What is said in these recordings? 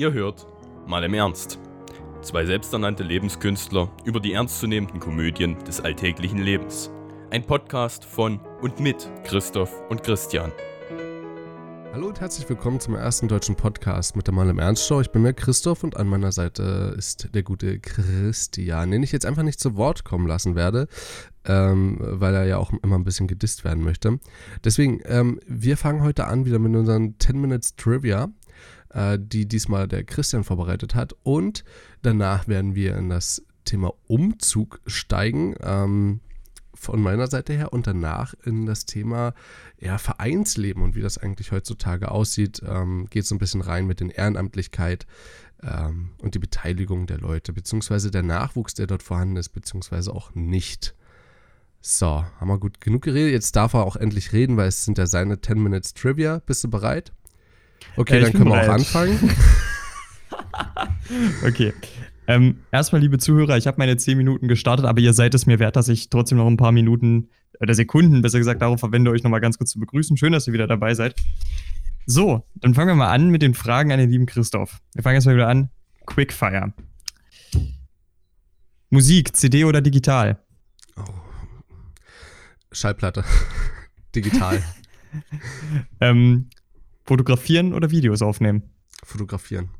Ihr hört mal im Ernst. Zwei selbsternannte Lebenskünstler über die ernstzunehmenden Komödien des alltäglichen Lebens. Ein Podcast von und mit Christoph und Christian. Hallo und herzlich willkommen zum ersten deutschen Podcast mit der Mal im Ernst Show. Ich bin der Christoph und an meiner Seite ist der gute Christian, den ich jetzt einfach nicht zu Wort kommen lassen werde, ähm, weil er ja auch immer ein bisschen gedisst werden möchte. Deswegen, ähm, wir fangen heute an wieder mit unseren 10 Minutes Trivia, äh, die diesmal der Christian vorbereitet hat. Und danach werden wir in das Thema Umzug steigen. Ähm, von meiner Seite her und danach in das Thema ja, Vereinsleben und wie das eigentlich heutzutage aussieht, ähm, geht so ein bisschen rein mit den Ehrenamtlichkeit ähm, und die Beteiligung der Leute, beziehungsweise der Nachwuchs, der dort vorhanden ist, beziehungsweise auch nicht. So, haben wir gut genug geredet. Jetzt darf er auch endlich reden, weil es sind ja seine 10 Minutes Trivia. Bist du bereit? Okay, Ja, ich dann können bin wir auch bereit. anfangen. Okay. Ähm, erstmal, liebe Zuhörer, ich habe meine 10 Minuten gestartet, aber ihr seid es mir wert, dass ich trotzdem noch ein paar Minuten oder Sekunden, besser gesagt, darauf verwende, euch nochmal ganz kurz zu begrüßen. Schön, dass ihr wieder dabei seid. So, dann fangen wir mal an mit den Fragen an den lieben Christoph. Wir fangen erstmal wieder an. Quickfire. Musik, CD oder digital? Schallplatte. Digital. Ähm, fotografieren oder Videos aufnehmen? Fotografieren.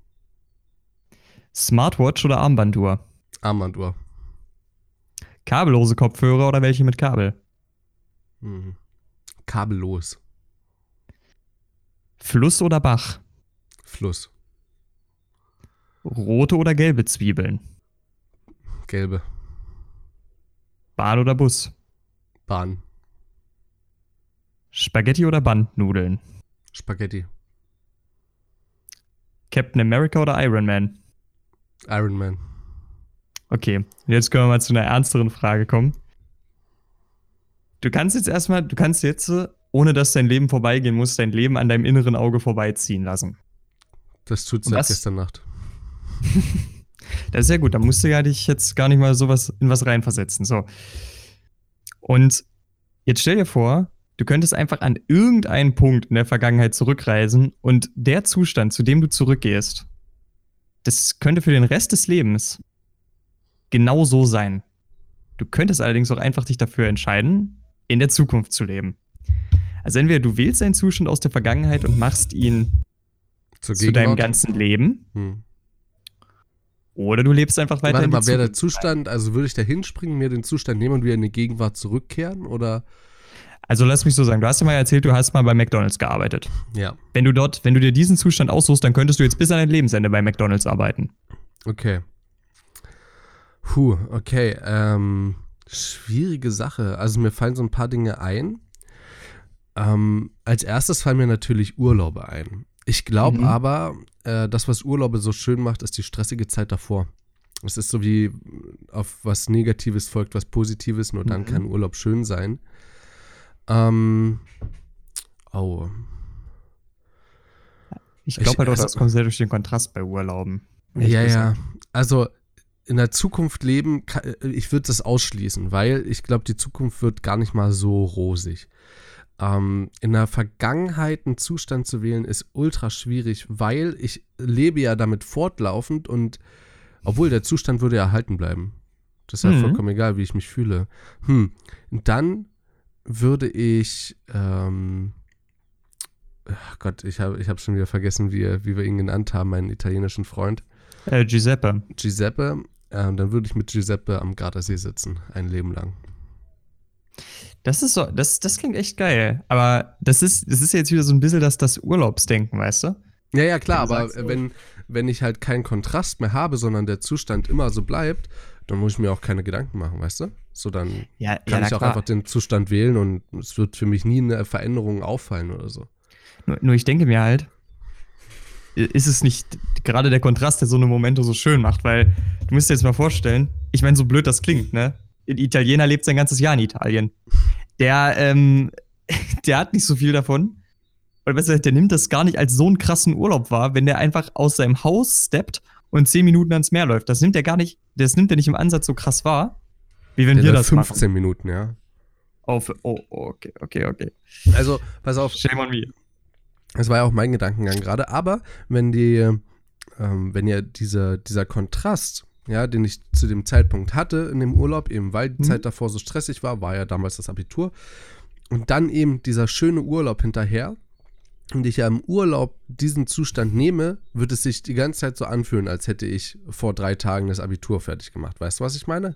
Smartwatch oder Armbanduhr? Armbanduhr. Kabellose Kopfhörer oder welche mit Kabel? Mhm. Kabellos. Fluss oder Bach? Fluss. Rote oder gelbe Zwiebeln? Gelbe. Bahn oder Bus? Bahn. Spaghetti oder Bandnudeln? Spaghetti. Captain America oder Iron Man? Iron Man. Okay, jetzt können wir mal zu einer ernsteren Frage kommen. Du kannst jetzt erstmal, du kannst jetzt, äh, ohne dass dein Leben vorbeigehen muss, dein Leben an deinem inneren Auge vorbeiziehen lassen. Das tut seit was? gestern Nacht. Das ist ja gut, da musst du ja dich jetzt gar nicht mal sowas in was reinversetzen. So. Und jetzt stell dir vor, du könntest einfach an irgendeinen Punkt in der Vergangenheit zurückreisen und der Zustand, zu dem du zurückgehst, das könnte für den Rest des Lebens genau so sein. Du könntest allerdings auch einfach dich dafür entscheiden, in der Zukunft zu leben. Also entweder du wählst einen Zustand aus der Vergangenheit und machst ihn zu deinem ganzen Leben, Hm. oder du lebst einfach weiter Warte in mal, wäre der. Zustand, also würde ich da hinspringen, mir den Zustand nehmen und wieder in die Gegenwart zurückkehren? Oder? Also lass mich so sagen, du hast ja mal erzählt, du hast mal bei McDonalds gearbeitet. Ja, Wenn du dort, wenn du dir diesen Zustand aussuchst, dann könntest du jetzt bis an dein Lebensende bei McDonalds arbeiten. okay. Puh, okay. Ähm, schwierige Sache. Also mir fallen so ein paar Dinge ein. Ähm, als erstes fallen mir natürlich Urlaube ein. Ich glaube Mhm. aber, äh, das, was Urlaube so schön macht, ist die stressige Zeit davor. Es ist so wie auf was Negatives folgt was Positives, nur dann Mhm. kann Urlaub schön sein. Ähm, oh, Ich glaube halt auch, also- das kommt sehr durch den Kontrast bei Urlauben. Ja, ja. Also in der Zukunft leben, äh, ich würde das ausschließen, weil ich glaube, die Zukunft wird gar nicht mal so rosig. Ähm, in der Vergangenheit einen Zustand zu wählen, ist ultra schwierig, weil ich lebe ja damit fortlaufend und obwohl der Zustand würde ja erhalten bleiben. Das ist ja Mhm. vollkommen egal, wie ich mich fühle. Hm. Dann würde ich, ähm, ach Gott, ich habe ich hab schon wieder vergessen, wie, wie wir ihn genannt haben, meinen italienischen Freund. Äh, Giuseppe. Giuseppe, ähm, dann würde ich mit Giuseppe am Gardasee sitzen, ein Leben lang. Das ist so, das, das klingt echt geil. Aber das ist, das ist jetzt wieder so ein bisschen das, das Urlaubsdenken, weißt du? Ja, ja, klar, Wenn aber sagst, wenn, wenn ich halt keinen Kontrast mehr habe, sondern der Zustand immer so bleibt, dann muss ich mir auch keine Gedanken machen, weißt du? So, dann Ja, kann ich auch einfach den Zustand wählen und es wird für mich nie eine Veränderung auffallen oder so. Nur, nur ich denke mir halt, ist es nicht gerade der Kontrast, der so eine Momente so schön macht, weil du musst dir jetzt mal vorstellen, ich meine, so blöd das klingt, ne? Ein Italiener lebt sein ganzes Jahr in Italien. Der, ähm, der hat nicht so viel davon. Oder besser gesagt, der nimmt das gar nicht als so einen krassen Urlaub wahr, wenn der einfach aus seinem Haus steppt und 10 Minuten ans Meer läuft. Das nimmt er gar nicht, das nimmt er nicht im Ansatz so krass wahr, wie wenn Der wir das 15 machen. Minuten, ja. Auf, oh, oh, okay, okay, okay. Also, pass auf, Shame on me. das war ja auch mein Gedankengang gerade, aber wenn die, ähm, wenn ja dieser, dieser Kontrast, ja, den ich zu dem Zeitpunkt hatte in dem Urlaub, eben weil die Mhm. Zeit davor so stressig war, war ja damals das Abitur. Und dann eben dieser schöne Urlaub hinterher. Und ich ja im Urlaub diesen Zustand nehme, wird es sich die ganze Zeit so anfühlen, als hätte ich vor drei Tagen das Abitur fertig gemacht. Weißt du, was ich meine?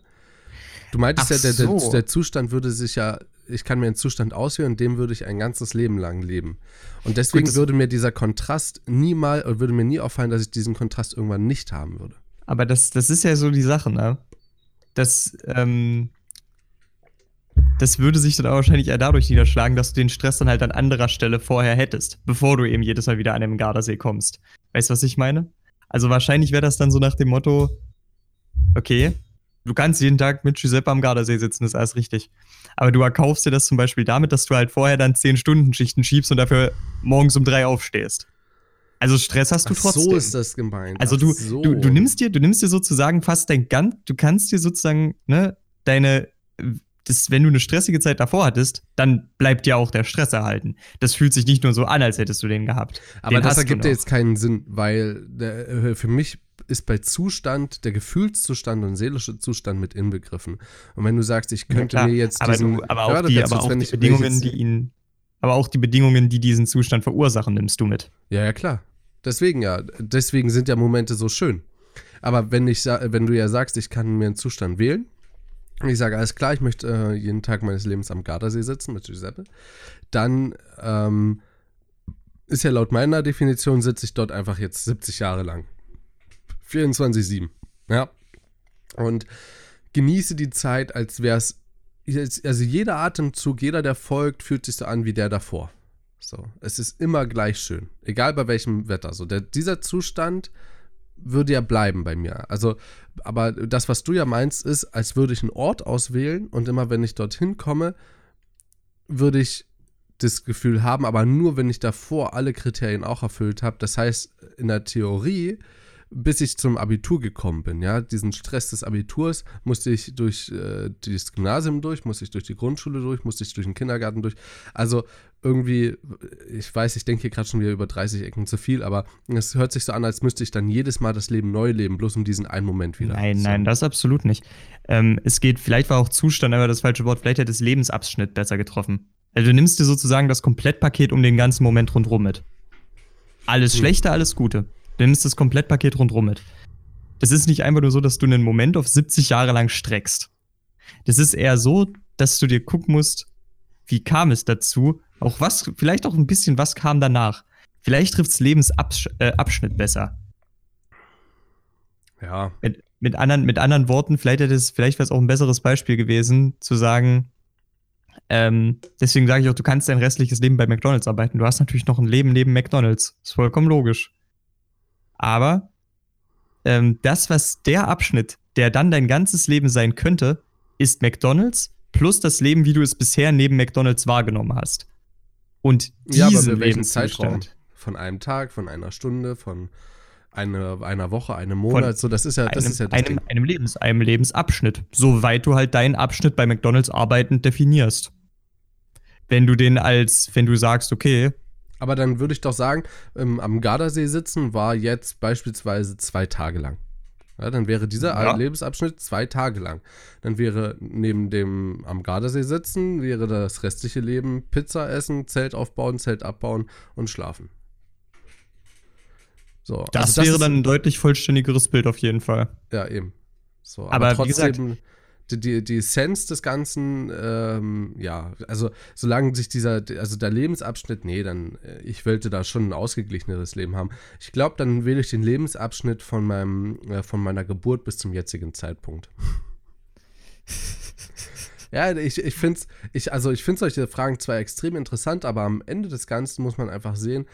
Du meintest Ach ja, der, so. der Zustand würde sich ja, ich kann mir einen Zustand auswählen und dem würde ich ein ganzes Leben lang leben. Und deswegen das- würde mir dieser Kontrast nie mal, oder würde mir nie auffallen, dass ich diesen Kontrast irgendwann nicht haben würde. Aber das, das ist ja so die Sache, ne? Das, ähm, das würde sich dann aber wahrscheinlich eher dadurch niederschlagen, dass du den Stress dann halt an anderer Stelle vorher hättest, bevor du eben jedes Mal wieder an den Gardasee kommst. Weißt du, was ich meine? Also wahrscheinlich wäre das dann so nach dem Motto, okay, du kannst jeden Tag mit Giuseppe am Gardasee sitzen, ist alles richtig. Aber du erkaufst dir das zum Beispiel damit, dass du halt vorher dann 10-Stunden-Schichten schiebst und dafür morgens um drei aufstehst. Also Stress hast du Ach, trotzdem. so ist das gemeint. Also du, so. du, du nimmst dir, du nimmst dir sozusagen fast dein ganz, du kannst dir sozusagen, ne, deine, das, wenn du eine stressige Zeit davor hattest, dann bleibt dir auch der Stress erhalten. Das fühlt sich nicht nur so an, als hättest du den gehabt. Aber den das ergibt ja jetzt keinen Sinn, weil äh, für mich ist bei Zustand der Gefühlszustand und seelische Zustand mit inbegriffen. Und wenn du sagst, ich Ja, könnte klar. mir jetzt aber, diesen du, aber auch, die, aber auch Bedingungen, die ihn, aber auch die Bedingungen, die diesen Zustand verursachen, nimmst du mit. Ja, ja, klar. Deswegen ja. Deswegen sind ja Momente so schön. Aber wenn ich wenn du ja sagst, ich kann mir einen Zustand wählen, und ich sage, alles klar, ich möchte äh, jeden Tag meines Lebens am Gardasee sitzen mit Giuseppe, dann ähm, ist ja laut meiner Definition, sitze ich dort einfach jetzt 70 Jahre lang. 24-7. Ja. Und genieße die Zeit, als wäre es. Also jeder Atemzug, jeder, der folgt, fühlt sich so an wie der davor. So, es ist immer gleich schön, egal bei welchem Wetter. So, der, dieser Zustand würde ja bleiben bei mir. Also, aber das, was du ja meinst, ist, als würde ich einen Ort auswählen und immer, wenn ich dorthin komme, würde ich das Gefühl haben, aber nur, wenn ich davor alle Kriterien auch erfüllt habe. Das heißt, in der Theorie, bis ich zum Abitur gekommen bin, ja, diesen Stress des Abiturs musste ich durch äh, das Gymnasium durch, musste ich durch die Grundschule durch, musste ich durch den Kindergarten durch. Also irgendwie, ich weiß, ich denke hier gerade schon wieder über 30 Ecken zu viel, aber es hört sich so an, als müsste ich dann jedes Mal das Leben neu leben, bloß um diesen einen Moment wieder. Nein, so. nein, das absolut nicht. Ähm, es geht, vielleicht war auch Zustand aber das falsche Wort, vielleicht hätte es Lebensabschnitt besser getroffen. Also du nimmst dir sozusagen das Komplettpaket um den ganzen Moment rundherum mit. Alles Hm. Schlechte, alles Gute. Du nimmst das Komplettpaket rundherum mit. Das ist nicht einfach nur so, dass du einen Moment auf 70 Jahre lang streckst. Das ist eher so, dass du dir gucken musst, wie kam es dazu? Auch was, vielleicht auch ein bisschen, was kam danach? Vielleicht trifft es Lebensabschnitt äh, besser. Ja, mit, mit, anderen, mit anderen Worten, vielleicht hätte es, vielleicht wäre es auch ein besseres Beispiel gewesen, zu sagen, ähm, deswegen sage ich auch, du kannst dein restliches Leben bei McDonalds arbeiten. Du hast natürlich noch ein Leben neben McDonalds. Ist vollkommen logisch. Aber ähm, das, was der Abschnitt, der dann dein ganzes Leben sein könnte, ist McDonalds plus das Leben, wie du es bisher neben McDonalds wahrgenommen hast. Und diesen ja aber welchem Zeitraum? Lebenszustand, Von einem Tag, von einer Stunde, von einer, einer Woche, einem Monat, so das ist ja, das einem, ist ja das einem, einem, Lebens, einem Lebensabschnitt, soweit du halt deinen Abschnitt bei McDonalds arbeitend definierst. Wenn du den als, wenn du sagst, okay, Aber dann würde ich doch sagen, ähm, am Gardasee sitzen war jetzt beispielsweise zwei Tage lang. Ja, dann wäre dieser Ja. Lebensabschnitt zwei Tage lang. Dann wäre neben dem am Gardasee sitzen, wäre das restliche Leben Pizza essen, Zelt aufbauen, Zelt abbauen und schlafen. So, das, also wäre ist- dann ein deutlich vollständigeres Bild auf jeden Fall. Ja, eben. So, Aber aber, wie gesagt- trotzdem, die, die, Essenz des Ganzen, ähm, ja, also solange sich dieser, also der Lebensabschnitt, nee, dann, äh, ich wollte da schon ein ausgeglicheneres Leben haben. Ich glaube, dann wähle ich den Lebensabschnitt von meinem, äh, von meiner Geburt bis zum jetzigen Zeitpunkt. Ja, ich, ich finde ich, also ich finde solche Fragen zwar extrem interessant, aber am Ende des Ganzen muss man einfach sehen,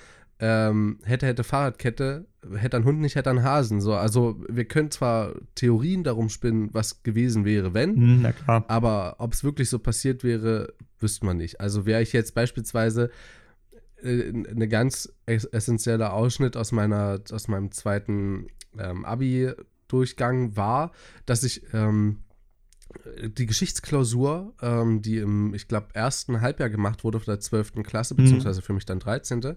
ähm, hätte, hätte Fahrradkette, hätte ein Hund nicht, hätte ein Hasen. So, also wir können zwar Theorien darum spinnen, was gewesen wäre, wenn, Hm, na klar. aber ob es wirklich so passiert wäre, wüsste man nicht. Also wäre ich jetzt beispielsweise äh, eine ganz ess essentieller Ausschnitt aus meiner, aus meinem zweiten ähm, Abi-Durchgang war, dass ich ähm, die Geschichtsklausur, ähm, die im, ich glaube, ersten Halbjahr gemacht wurde von der 12. Klasse, Mhm. beziehungsweise für mich dann 13.,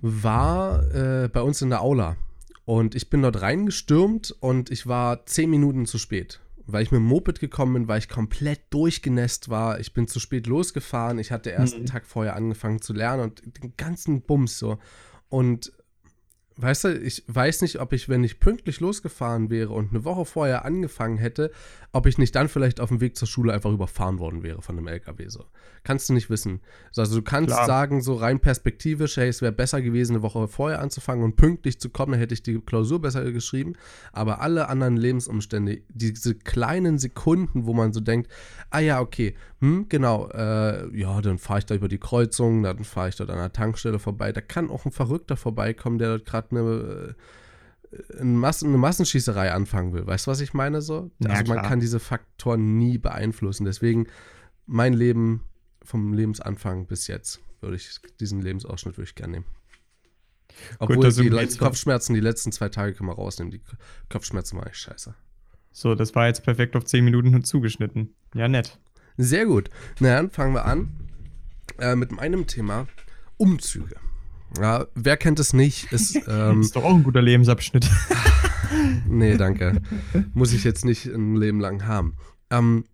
war äh, bei uns in der Aula. Und ich bin dort reingestürmt und ich war zehn Minuten zu spät. Weil ich mit dem Moped gekommen bin, weil ich komplett durchgenässt war. Ich bin zu spät losgefahren. Ich hatte erst mhm. einen Tag vorher angefangen zu lernen und den ganzen Bums so. Und weißt du, ich weiß nicht, ob ich, wenn ich pünktlich losgefahren wäre und eine Woche vorher angefangen hätte, ob ich nicht dann vielleicht auf dem Weg zur Schule einfach überfahren worden wäre von einem LKW. So. Kannst du nicht wissen. Also du kannst Klar. sagen, so rein perspektivisch, hey, es wäre besser gewesen, eine Woche vorher anzufangen und pünktlich zu kommen, dann hätte ich die Klausur besser geschrieben. Aber alle anderen Lebensumstände, diese kleinen Sekunden, wo man so denkt, ah ja, okay, hm, genau, äh, ja, dann fahre ich da über die Kreuzung, dann fahre ich dort an der Tankstelle vorbei. Da kann auch ein Verrückter vorbeikommen, der dort gerade eine eine, Massen, eine Massenschießerei anfangen will. Weißt du, was ich meine so? Ja, also man kann diese Faktoren nie beeinflussen. Deswegen mein Leben vom Lebensanfang bis jetzt würde ich diesen Lebensausschnitt würde ich gerne nehmen. Obwohl Gut, die Kopfschmerzen die letzten zwei Tage können wir rausnehmen. Die Kopfschmerzen waren echt scheiße. So, das war jetzt perfekt auf 10 Minuten zugeschnitten. Ja, nett. Sehr gut. Na dann fangen wir an äh, mit meinem Thema Umzüge. Ja, wer kennt es nicht? Ist, ähm, ist doch auch ein guter Lebensabschnitt. nee, danke. Muss ich jetzt nicht ein Leben lang haben. Ähm,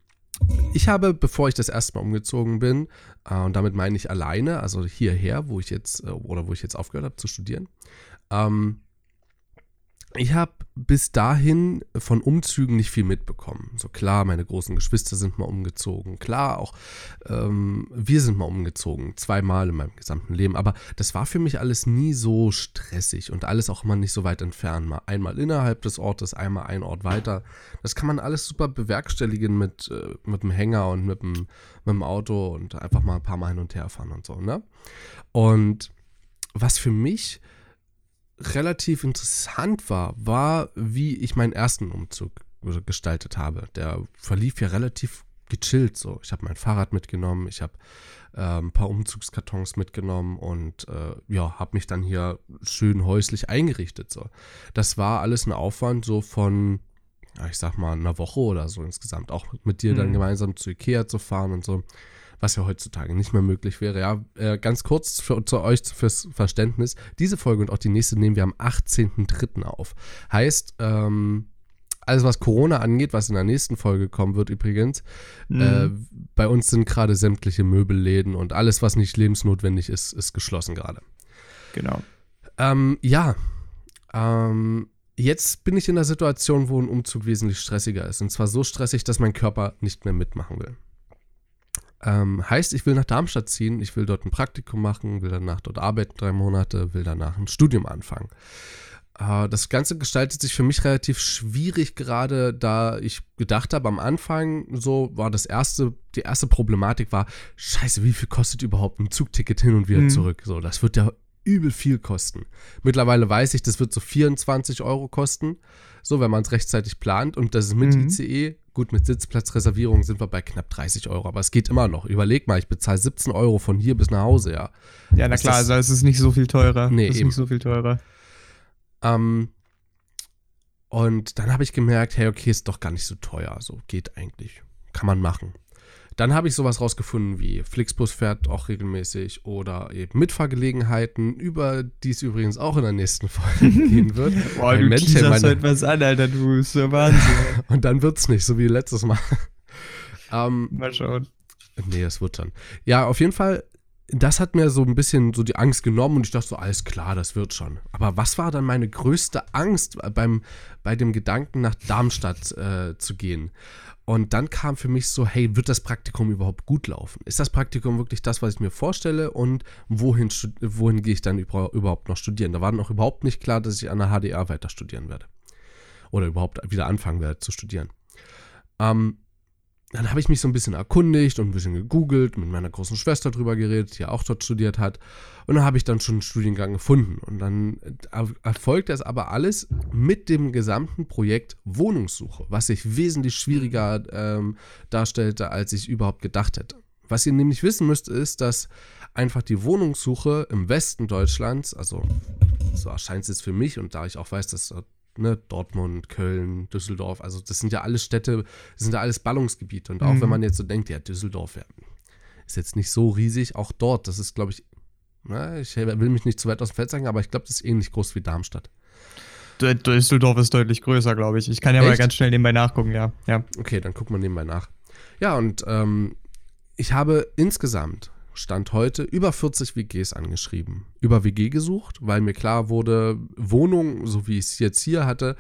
ich habe, bevor ich das erste Mal umgezogen bin, äh, und damit meine ich alleine, also hierher, wo ich jetzt, äh, oder wo ich jetzt aufgehört habe zu studieren, ähm, ich habe bis dahin von Umzügen nicht viel mitbekommen. So klar, meine großen Geschwister sind mal umgezogen. Klar, auch ähm, wir sind mal umgezogen. Zweimal in meinem gesamten Leben. Aber das war für mich alles nie so stressig und alles auch immer nicht so weit entfernt. Mal einmal innerhalb des Ortes, einmal ein Ort weiter. Das kann man alles super bewerkstelligen mit, äh, mit dem Hänger und mit dem, mit dem Auto und einfach mal ein paar Mal hin und her fahren und so. Ne? Und was für mich relativ interessant war, war, wie ich meinen ersten Umzug gestaltet habe. Der verlief ja relativ gechillt so. Ich habe mein Fahrrad mitgenommen, ich habe äh, ein paar Umzugskartons mitgenommen und äh, ja, habe mich dann hier schön häuslich eingerichtet so. Das war alles ein Aufwand so von ich sag mal einer Woche oder so insgesamt. Auch mit dir mhm. dann gemeinsam zu Ikea zu fahren und so was ja heutzutage nicht mehr möglich wäre. Ja, äh, ganz kurz für, zu euch fürs Verständnis. Diese Folge und auch die nächste nehmen wir am 18.03. auf. Heißt, ähm, alles, was Corona angeht, was in der nächsten Folge kommen wird übrigens, mhm. äh, bei uns sind gerade sämtliche Möbelläden und alles, was nicht lebensnotwendig ist, ist geschlossen gerade. Genau. Ähm, ja. Ähm, jetzt bin ich in der Situation, wo ein Umzug wesentlich stressiger ist. Und zwar so stressig, dass mein Körper nicht mehr mitmachen will. Ähm, heißt, ich will nach Darmstadt ziehen, ich will dort ein Praktikum machen, will danach dort arbeiten drei Monate, will danach ein Studium anfangen. Äh, das Ganze gestaltet sich für mich relativ schwierig, gerade da ich gedacht habe, am Anfang so war das erste, die erste Problematik war, scheiße, wie viel kostet überhaupt ein Zugticket hin und wieder mhm. zurück? So, das wird ja übel viel kosten. Mittlerweile weiß ich, das wird so 24 Euro kosten, so wenn man es rechtzeitig plant und das ist mit mhm. ICE Gut, mit Sitzplatzreservierung sind wir bei knapp 30 Euro, aber es geht immer noch. Überleg mal, ich bezahle 17 Euro von hier bis nach Hause, ja. Ja, na ist klar, also es ist nicht so viel teurer. Nee, es ist eben. nicht so viel teurer. Ähm, und dann habe ich gemerkt, hey, okay, ist doch gar nicht so teuer. So geht eigentlich. Kann man machen. Dann habe ich sowas rausgefunden wie Flixbus fährt auch regelmäßig oder eben Mitfahrgelegenheiten, über die es übrigens auch in der nächsten Folge gehen wird. Boah, Ein du Mensch, meine... heute was an, Alter, du bist so Wahnsinn. Und dann wird es nicht, so wie letztes Mal. ähm, Mal schauen. Nee, es wird dann. Ja, auf jeden Fall, das hat mir so ein bisschen so die Angst genommen und ich dachte so, alles klar, das wird schon. Aber was war dann meine größte Angst beim, bei dem Gedanken, nach Darmstadt äh, zu gehen? Und dann kam für mich so, hey, wird das Praktikum überhaupt gut laufen? Ist das Praktikum wirklich das, was ich mir vorstelle? Und wohin, wohin gehe ich dann überhaupt noch studieren? Da war noch überhaupt nicht klar, dass ich an der HDA weiter studieren werde. Oder überhaupt wieder anfangen werde zu studieren. Ähm, dann habe ich mich so ein bisschen erkundigt und ein bisschen gegoogelt, mit meiner großen Schwester drüber geredet, die auch dort studiert hat. Und dann habe ich dann schon einen Studiengang gefunden. Und dann erfolgt das aber alles mit dem gesamten Projekt Wohnungssuche, was sich wesentlich schwieriger ähm, darstellte, als ich überhaupt gedacht hätte. Was ihr nämlich wissen müsst, ist, dass einfach die Wohnungssuche im Westen Deutschlands, also so erscheint es jetzt für mich und da ich auch weiß, dass ne, Dortmund, Köln, Düsseldorf, also das sind ja alles Städte, das sind ja alles Ballungsgebiete. Und auch mhm. wenn man jetzt so denkt, ja, Düsseldorf ja, ist jetzt nicht so riesig, auch dort, das ist, glaube ich, na, ich will mich nicht zu weit aus dem Feld sagen, aber ich glaube, das ist ähnlich groß wie Darmstadt. Düsseldorf ist deutlich größer, glaube ich. Ich kann ja Echt? mal ganz schnell nebenbei nachgucken, ja. ja. Okay, dann gucken wir nebenbei nach. Ja, und ähm, ich habe insgesamt, Stand heute, über 40 WGs angeschrieben. Über WG gesucht, weil mir klar wurde, Wohnung, so wie ich es jetzt hier hatte,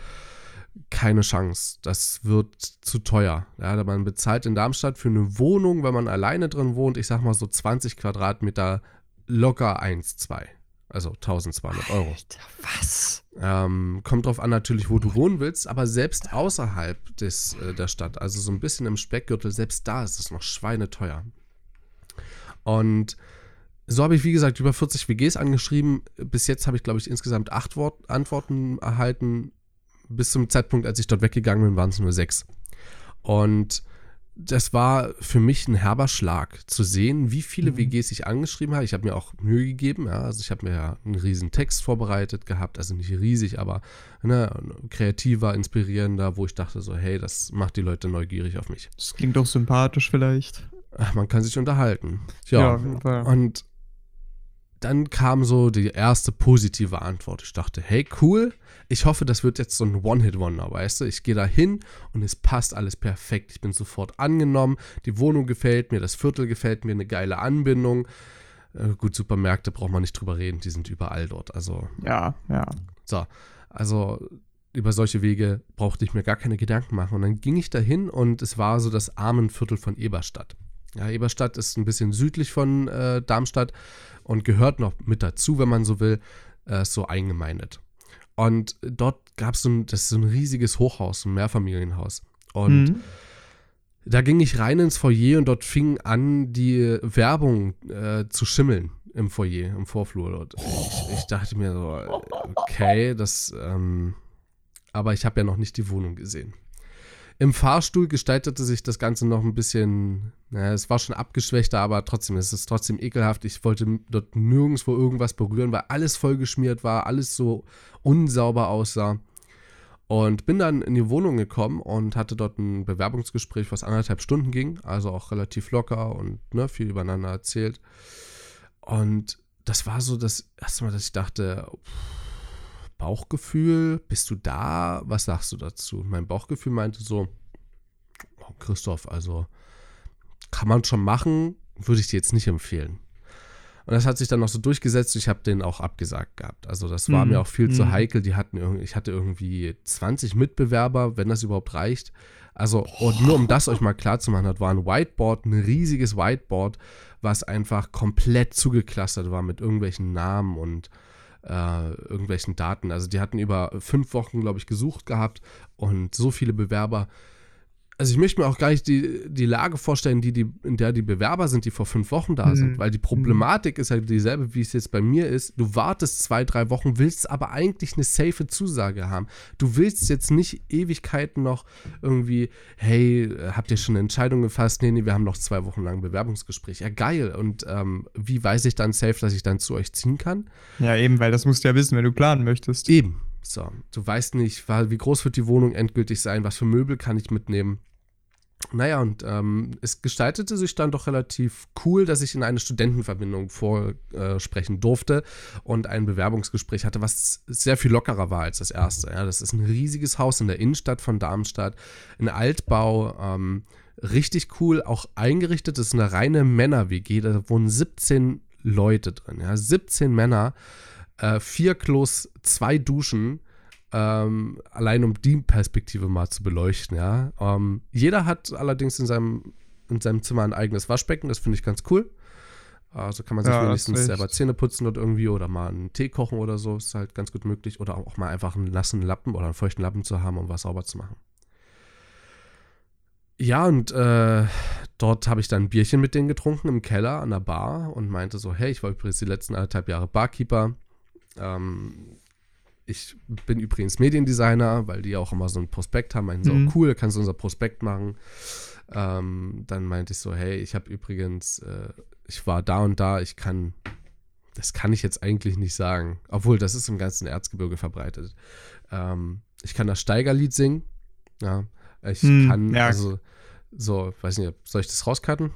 keine Chance. Das wird zu teuer. Ja, man bezahlt in Darmstadt für eine Wohnung, wenn man alleine drin wohnt, ich sag mal so 20 Quadratmeter locker 1, 2. Also 1200 Euro. Alter, was? Ähm, kommt drauf an natürlich, wo du wohnen willst, aber selbst außerhalb des, äh, der Stadt, also so ein bisschen im Speckgürtel, selbst da ist es noch schweineteuer. Und so habe ich, wie gesagt, über 40 WGs angeschrieben. Bis jetzt habe ich, glaube ich, insgesamt acht Wort Antworten erhalten. Bis zum Zeitpunkt, als ich dort weggegangen bin, waren es nur sechs. Und das war für mich ein herber Schlag, zu sehen, wie viele mhm. WGs ich angeschrieben habe. Ich habe mir auch Mühe gegeben, ja. Also ich habe mir ja einen riesen Text vorbereitet gehabt, also nicht riesig, aber ne, kreativer, inspirierender, wo ich dachte so, hey, das macht die Leute neugierig auf mich. Das klingt doch sympathisch vielleicht. Man kann sich unterhalten. Ja, ja und dann kam so die erste positive Antwort. Ich dachte, hey, cool. Ich hoffe, das wird jetzt so ein One-Hit-Wonder, weißt du? Ich gehe da hin und es passt alles perfekt. Ich bin sofort angenommen. Die Wohnung gefällt mir, das Viertel gefällt mir, eine geile Anbindung. Äh, gut, Supermärkte braucht man nicht drüber reden, die sind überall dort. Also. Ja, ja. So, also über solche Wege brauchte ich mir gar keine Gedanken machen. Und dann ging ich dahin und es war so das Armenviertel von Eberstadt. Ja, Eberstadt ist ein bisschen südlich von äh, Darmstadt und gehört noch mit dazu, wenn man so will, äh, so eingemeindet. Und dort gab es so ein, das ist so ein riesiges Hochhaus, ein Mehrfamilienhaus. Und mhm. da ging ich rein ins Foyer und dort fing an, die Werbung äh, zu schimmeln im Foyer, im Vorflur dort. Ich, ich dachte mir so, okay, das, ähm, aber ich habe ja noch nicht die Wohnung gesehen. Im Fahrstuhl gestaltete sich das Ganze noch ein bisschen, naja, es war schon abgeschwächter, aber trotzdem, es ist trotzdem ekelhaft. Ich wollte dort nirgendwo irgendwas berühren, weil alles vollgeschmiert war, alles so unsauber aussah. Und bin dann in die Wohnung gekommen und hatte dort ein Bewerbungsgespräch, was anderthalb Stunden ging, also auch relativ locker und ne, viel übereinander erzählt. Und das war so das erste Mal, dass ich dachte, pff, Bauchgefühl, bist du da? Was sagst du dazu? Mein Bauchgefühl meinte so, oh Christoph, also kann man schon machen, würde ich dir jetzt nicht empfehlen. Und das hat sich dann noch so durchgesetzt. Ich habe den auch abgesagt gehabt. Also das war mhm. mir auch viel zu mhm. heikel. Die hatten ich hatte irgendwie 20 Mitbewerber, wenn das überhaupt reicht. Also und nur um das euch mal klar zu machen, das war ein Whiteboard, ein riesiges Whiteboard, was einfach komplett zugeklustert war mit irgendwelchen Namen und äh, irgendwelchen Daten. Also die hatten über fünf Wochen, glaube ich, gesucht gehabt und so viele Bewerber also ich möchte mir auch gar nicht die, die Lage vorstellen, die, die, in der die Bewerber sind, die vor fünf Wochen da mhm. sind, weil die Problematik ist halt dieselbe, wie es jetzt bei mir ist. Du wartest zwei, drei Wochen, willst aber eigentlich eine safe Zusage haben. Du willst jetzt nicht Ewigkeiten noch irgendwie, hey, habt ihr schon eine Entscheidung gefasst? Nee, nee, wir haben noch zwei Wochen lang ein Bewerbungsgespräch. Ja, geil. Und ähm, wie weiß ich dann safe, dass ich dann zu euch ziehen kann? Ja, eben, weil das musst du ja wissen, wenn du planen möchtest. Eben. So, du weißt nicht, wie groß wird die Wohnung endgültig sein, was für Möbel kann ich mitnehmen. Naja, und ähm, es gestaltete sich dann doch relativ cool, dass ich in eine Studentenverbindung vorsprechen durfte und ein Bewerbungsgespräch hatte, was sehr viel lockerer war als das erste. Ja, das ist ein riesiges Haus in der Innenstadt von Darmstadt, ein Altbau, ähm, richtig cool, auch eingerichtet. Das ist eine reine Männer-WG, da wohnen 17 Leute drin. Ja, 17 Männer, äh, vier Klos, zwei Duschen ähm, allein um die Perspektive mal zu beleuchten, ja. Ähm, jeder hat allerdings in seinem, in seinem Zimmer ein eigenes Waschbecken, das finde ich ganz cool. Also kann man sich ja, wenigstens selber Zähne putzen oder irgendwie oder mal einen Tee kochen oder so, ist halt ganz gut möglich. Oder auch mal einfach einen nassen Lappen oder einen feuchten Lappen zu haben, um was sauber zu machen. Ja, und äh, dort habe ich dann ein Bierchen mit denen getrunken im Keller an der Bar und meinte so, hey, ich war übrigens die letzten anderthalb Jahre Barkeeper. Ähm, ich bin übrigens Mediendesigner, weil die auch immer so ein Prospekt haben. Meinen so, mhm. cool, kannst du unser Prospekt machen. Ähm, dann meinte ich so, hey, ich habe übrigens, äh, ich war da und da, ich kann, das kann ich jetzt eigentlich nicht sagen. Obwohl, das ist im ganzen Erzgebirge verbreitet. Ähm, ich kann das Steigerlied singen. Ja, ich mhm, kann, ja. also, so, weiß nicht, soll ich das rauscutten?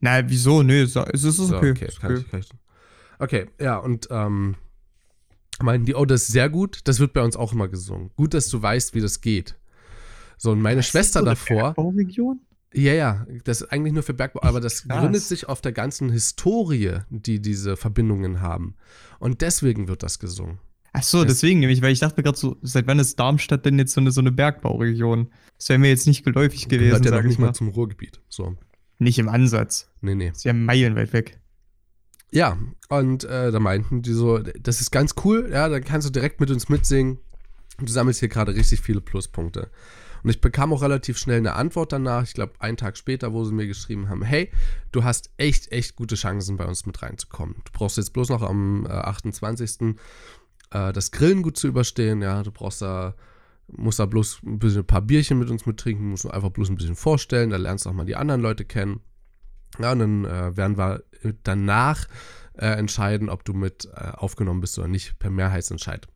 Nein, wieso? Nö, so, es ist okay. So, okay, ich. okay, ja, und ähm, meinten die, oh, das ist sehr gut, das wird bei uns auch immer gesungen. Gut, dass du weißt, wie das geht. So, und meine Was, Schwester so eine davor, Bergbauregion? ja, ja, das ist eigentlich nur für Bergbau, aber das Krass. gründet sich auf der ganzen Historie, die diese Verbindungen haben. Und deswegen wird das gesungen. Ach so, Das- deswegen nämlich, weil ich dachte gerade so, seit wann ist Darmstadt denn jetzt so eine, so eine Bergbauregion? Das wäre mir jetzt nicht geläufig gewesen, Gehört ja sag noch ich nicht mal. mal zum Ruhrgebiet. So, Nicht im Ansatz. nee, nee. Ist ja meilenweit weg. Ja, und äh, da meinten die so, das ist ganz cool, ja, dann kannst du direkt mit uns mitsingen. Du sammelst hier gerade richtig viele Pluspunkte. Und ich bekam auch relativ schnell eine Antwort danach, ich glaube einen Tag später, wo sie mir geschrieben haben, hey, du hast echt, echt gute Chancen bei uns mit reinzukommen. Du brauchst jetzt bloß noch am äh, 28. Äh, das Grillen gut zu überstehen, ja, du brauchst da, musst da bloß ein bisschen ein paar Bierchen mit uns mittrinken, musst du einfach bloß ein bisschen vorstellen, da lernst du auch mal die anderen Leute kennen. Ja, und dann äh, werden wir danach äh, entscheiden, ob du mit äh, aufgenommen bist oder nicht, per Mehrheitsentscheid.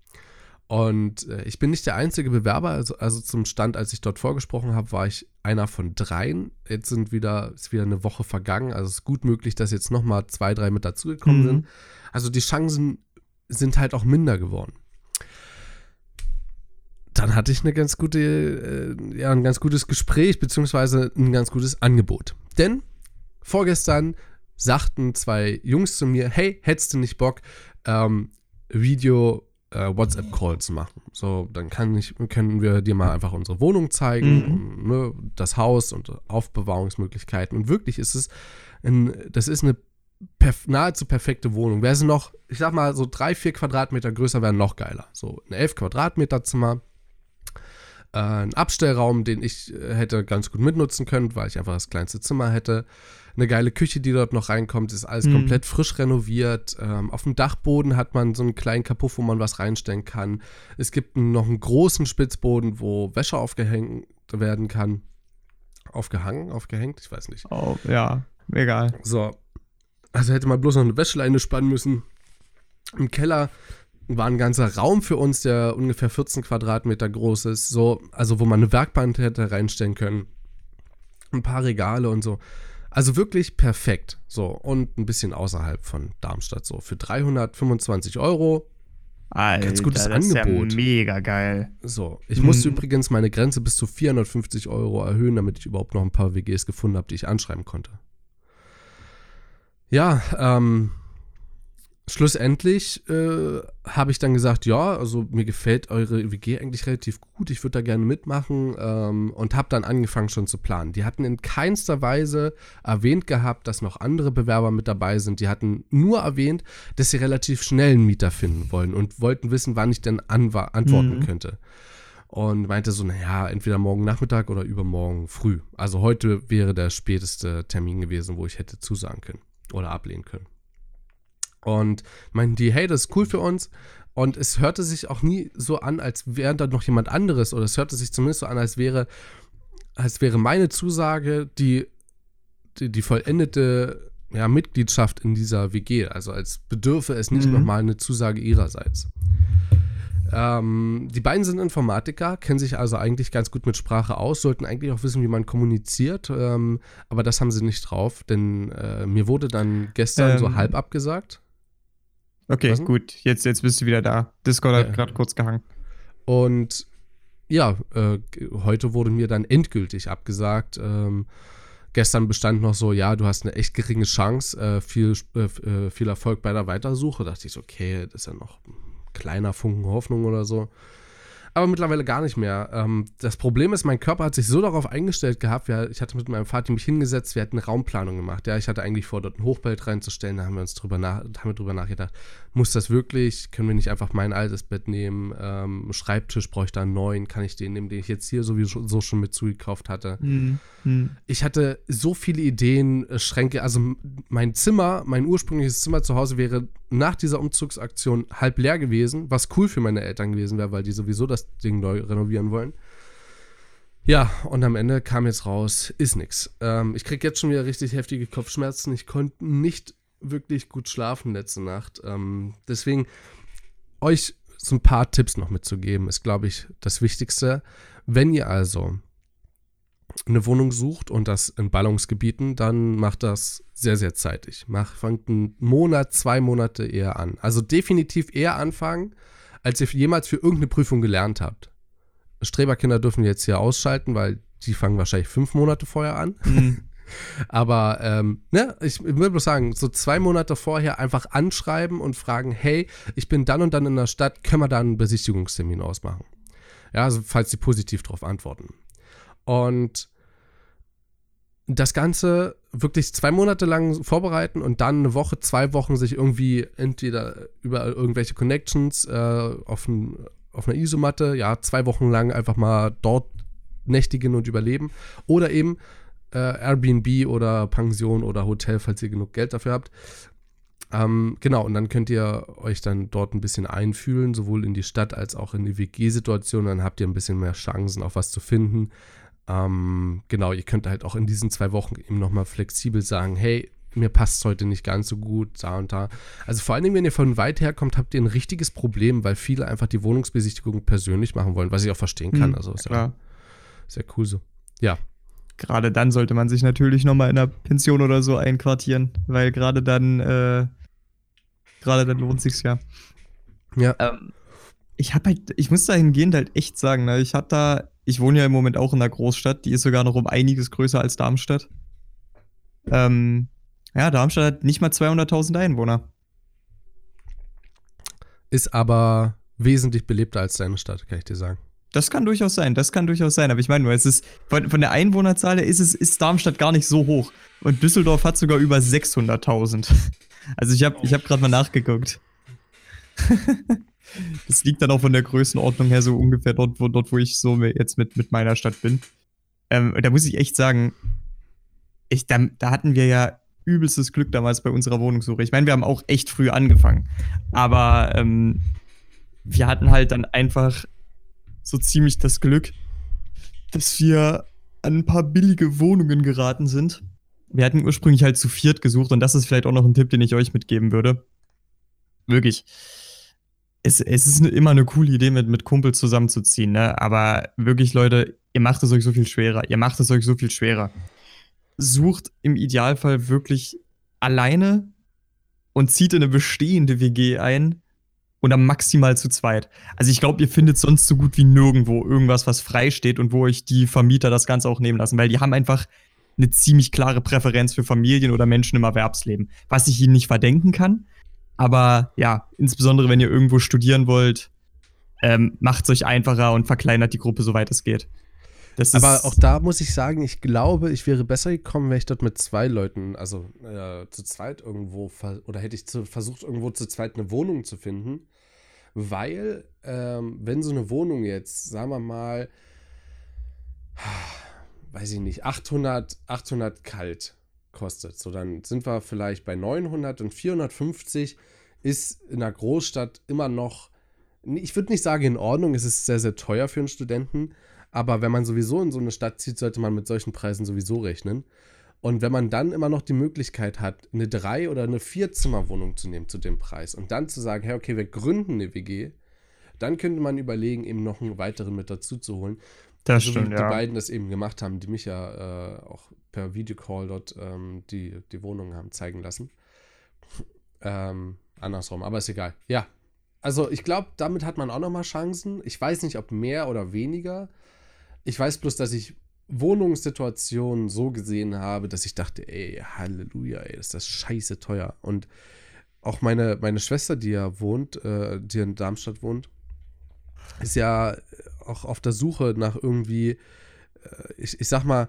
Und äh, ich bin nicht der einzige Bewerber, also, also zum Stand, als ich dort vorgesprochen habe, war ich einer von dreien. Jetzt sind wieder, ist wieder eine Woche vergangen, also es ist gut möglich, dass jetzt nochmal zwei, drei mit dazugekommen Mhm. sind. Also die Chancen sind halt auch minder geworden. Dann hatte ich eine ganz gute, äh, ja, ein ganz gutes Gespräch, beziehungsweise ein ganz gutes Angebot. Denn vorgestern sagten zwei Jungs zu mir, hey, hättest du nicht Bock, ähm, Video äh, WhatsApp-Call zu machen? So, dann kann ich, können wir dir mal einfach unsere Wohnung zeigen, und, ne, das Haus und Aufbewahrungsmöglichkeiten. Und wirklich ist es, ein, das ist eine perf nahezu perfekte Wohnung. Wäre sie noch, ich sag mal, so drei, vier Quadratmeter größer, wäre noch geiler. So ein 11 Quadratmeter Zimmer, äh, ein Abstellraum, den ich äh, hätte ganz gut mitnutzen können, weil ich einfach das kleinste Zimmer hätte. Eine geile Küche, die dort noch reinkommt, ist alles Mhm. komplett frisch renoviert. Ähm, auf dem Dachboden hat man so einen kleinen Kapuff, wo man was reinstellen kann. Es gibt noch einen großen Spitzboden, wo Wäsche aufgehängt werden kann. Aufgehangen, aufgehängt, ich weiß nicht. Oh, ja, egal. So. Also hätte man bloß noch eine Wäscheleine spannen müssen. Im Keller war ein ganzer Raum für uns, der ungefähr 14 Quadratmeter groß ist. So, also wo man eine Werkbank hätte reinstellen können. Ein paar Regale und so. Also wirklich perfekt. So, und ein bisschen außerhalb von Darmstadt. So, für 325 Euro. Alter, Ganz gutes das ist Angebot. ja mega geil. So, ich musste Mhm. übrigens meine Grenze bis zu 450 Euro erhöhen, damit ich überhaupt noch ein paar WGs gefunden habe, die ich anschreiben konnte. Ja, ähm, schlussendlich äh, habe ich dann gesagt, ja, also mir gefällt eure WG eigentlich relativ gut, ich würde da gerne mitmachen ähm, und habe dann angefangen schon zu planen. Die hatten in keinster Weise erwähnt gehabt, dass noch andere Bewerber mit dabei sind. Die hatten nur erwähnt, dass sie relativ schnell einen Mieter finden wollen und wollten wissen, wann ich denn antworten Mhm. könnte. Und meinte so, naja, entweder morgen Nachmittag oder übermorgen früh. Also heute wäre der späteste Termin gewesen, wo ich hätte zusagen können oder ablehnen können. Und meinten die, hey, das ist cool für uns. Und es hörte sich auch nie so an, als wäre da noch jemand anderes. Oder es hörte sich zumindest so an, als wäre, als wäre meine Zusage die, die, die vollendete ja, Mitgliedschaft in dieser WG. Also als bedürfe es nicht Mhm. nochmal eine Zusage ihrerseits. Ähm, die beiden sind Informatiker, kennen sich also eigentlich ganz gut mit Sprache aus, sollten eigentlich auch wissen, wie man kommuniziert, ähm, aber das haben sie nicht drauf, denn äh, mir wurde dann gestern so Ähm. halb abgesagt. Okay, Was denn? gut. Jetzt, jetzt bist du wieder da. Discord hat Ja. gerade kurz gehangen. Und ja, äh, heute wurde mir dann endgültig abgesagt. Ähm, gestern bestand noch so, ja, du hast eine echt geringe Chance, äh, viel, äh, äh, viel Erfolg bei der Weitersuche. Da dachte ich so, okay, das ist ja noch ein kleiner Funken Hoffnung oder so. Aber mittlerweile gar nicht mehr. Ähm, das Problem ist, mein Körper hat sich so darauf eingestellt gehabt. Wir, ich hatte mit meinem Vater mich hingesetzt, wir hatten eine Raumplanung gemacht. Ja, ich hatte eigentlich vor, dort ein Hochbett reinzustellen. Da haben wir uns drüber, nach, haben wir drüber nachgedacht. Muss das wirklich? Können wir nicht einfach mein altes Bett nehmen? Ähm, Schreibtisch bräuchte einen neuen. Kann ich den nehmen, den ich jetzt hier sowieso so schon mit zugekauft hatte? Hm. Hm. ich hatte so viele Ideen, äh, Schränke. Also mein Zimmer, mein ursprüngliches Zimmer zu Hause wäre nach dieser Umzugsaktion halb leer gewesen, was cool für meine Eltern gewesen wäre, weil die sowieso das Ding neu renovieren wollen. Ja, und am Ende kam jetzt raus, ist nix. Ähm, ich krieg jetzt schon wieder richtig heftige Kopfschmerzen. Ich konnte nicht wirklich gut schlafen letzte Nacht. Ähm, deswegen euch so ein paar Tipps noch mitzugeben, ist, glaube ich, das Wichtigste. Wenn ihr also eine Wohnung sucht und das in Ballungsgebieten, dann macht das sehr, sehr zeitig. Mach, fangt einen Monat, zwei Monate eher an. Also definitiv eher anfangen, als ihr jemals für irgendeine Prüfung gelernt habt. Streberkinder dürfen jetzt hier ausschalten, weil die fangen wahrscheinlich fünf Monate vorher an. Mhm. Aber ähm, ne, ich will bloß sagen, so zwei Monate vorher einfach anschreiben und fragen, hey, ich bin dann und dann in der Stadt, können wir da einen Besichtigungstermin ausmachen? Ja, also falls sie positiv darauf antworten. Und das Ganze wirklich zwei Monate lang vorbereiten und dann eine Woche, zwei Wochen sich irgendwie entweder über irgendwelche Connections äh, auf, ein, auf einer Isomatte, ja, zwei Wochen lang einfach mal dort nächtigen und überleben. Oder eben äh, Airbnb oder Pension oder Hotel, falls ihr genug Geld dafür habt. Ähm, genau, und dann könnt ihr euch dann dort ein bisschen einfühlen, sowohl in die Stadt als auch in die WG-Situation. Dann habt ihr ein bisschen mehr Chancen, auch was zu finden. Ähm, genau, ihr könnt halt auch in diesen zwei Wochen eben nochmal flexibel sagen, hey, mir passt es heute nicht ganz so gut, da und da. Also vor allen Dingen, wenn ihr von weit her kommt, habt ihr ein richtiges Problem, weil viele einfach die Wohnungsbesichtigung persönlich machen wollen, was ich auch verstehen kann. Mhm, also ist ja sehr cool so. Ja. Gerade dann sollte man sich natürlich nochmal in einer Pension oder so einquartieren, weil gerade dann, äh, gerade dann lohnt sich's ja. Ja. Ähm, ich habe halt, ich muss dahingehend halt echt sagen, ne, ich hatte da ich wohne ja im Moment auch in einer Großstadt, die ist sogar noch um einiges größer als Darmstadt. Ähm, ja, Darmstadt hat nicht mal 200.000 Einwohner. Ist aber wesentlich belebter als deine Stadt, kann ich dir sagen. Das kann durchaus sein, das kann durchaus sein. Aber ich meine nur, es ist von, von der Einwohnerzahl her ist es ist Darmstadt gar nicht so hoch. Und Düsseldorf hat sogar über 600.000. Also ich habe ich hab gerade mal nachgeguckt. Das liegt dann auch von der Größenordnung her so ungefähr dort, wo, dort, wo ich so jetzt mit, mit meiner Stadt bin. Ähm, da muss ich echt sagen, ich, da, da hatten wir ja übelstes Glück damals bei unserer Wohnungssuche. Ich meine, wir haben auch echt früh angefangen. Aber ähm, wir hatten halt dann einfach so ziemlich das Glück, dass wir an ein paar billige Wohnungen geraten sind. Wir hatten ursprünglich halt zu viert gesucht und das ist vielleicht auch noch ein Tipp, den ich euch mitgeben würde. Wirklich es, es ist immer eine coole Idee, mit, mit Kumpels zusammenzuziehen, ne? Aber wirklich, Leute, ihr macht es euch so viel schwerer. Ihr macht es euch so viel schwerer. Sucht im Idealfall wirklich alleine und zieht in eine bestehende WG ein und dann maximal zu zweit. Also ich glaube, ihr findet sonst so gut wie nirgendwo irgendwas, was frei steht und wo euch die Vermieter das Ganze auch nehmen lassen, weil die haben einfach eine ziemlich klare Präferenz für Familien oder Menschen im Erwerbsleben, was ich ihnen nicht verdenken kann. Aber ja, insbesondere wenn ihr irgendwo studieren wollt, ähm, macht es euch einfacher und verkleinert die Gruppe, soweit es geht. Aber auch da muss ich sagen, ich glaube, ich wäre besser gekommen, wenn ich dort mit zwei Leuten, also äh, zu zweit irgendwo, oder hätte ich zu, versucht, irgendwo zu zweit eine Wohnung zu finden. Weil, ähm, wenn so eine Wohnung jetzt, sagen wir mal, weiß ich nicht, 800, 800 kalt kostet. So, dann sind wir vielleicht bei 900 und 450 ist in einer Großstadt immer noch, ich würde nicht sagen in Ordnung, es ist sehr, sehr teuer für einen Studenten, aber wenn man sowieso in so eine Stadt zieht, sollte man mit solchen Preisen sowieso rechnen. Und wenn man dann immer noch die Möglichkeit hat, eine Drei- oder eine Vierzimmerwohnung zu nehmen zu dem Preis und dann zu sagen, hey, okay, wir gründen eine WG, dann könnte man überlegen, eben noch einen weiteren mit dazu zu holen. Das so stimmt, wie die beiden das eben gemacht haben, die mich ja äh, auch per Videocall dort ähm, die, die Wohnung haben zeigen lassen. Ähm, andersrum, aber ist egal. Ja, also ich glaube, damit hat man auch nochmal Chancen. Ich weiß nicht, ob mehr oder weniger. Ich weiß bloß, dass ich Wohnungssituationen so gesehen habe, dass ich dachte, ey, Halleluja, ey, ist das scheiße teuer. Und auch meine, meine Schwester, die ja wohnt, äh, die in Darmstadt wohnt, ist ja auch auf der Suche nach irgendwie, äh, ich, ich sag mal,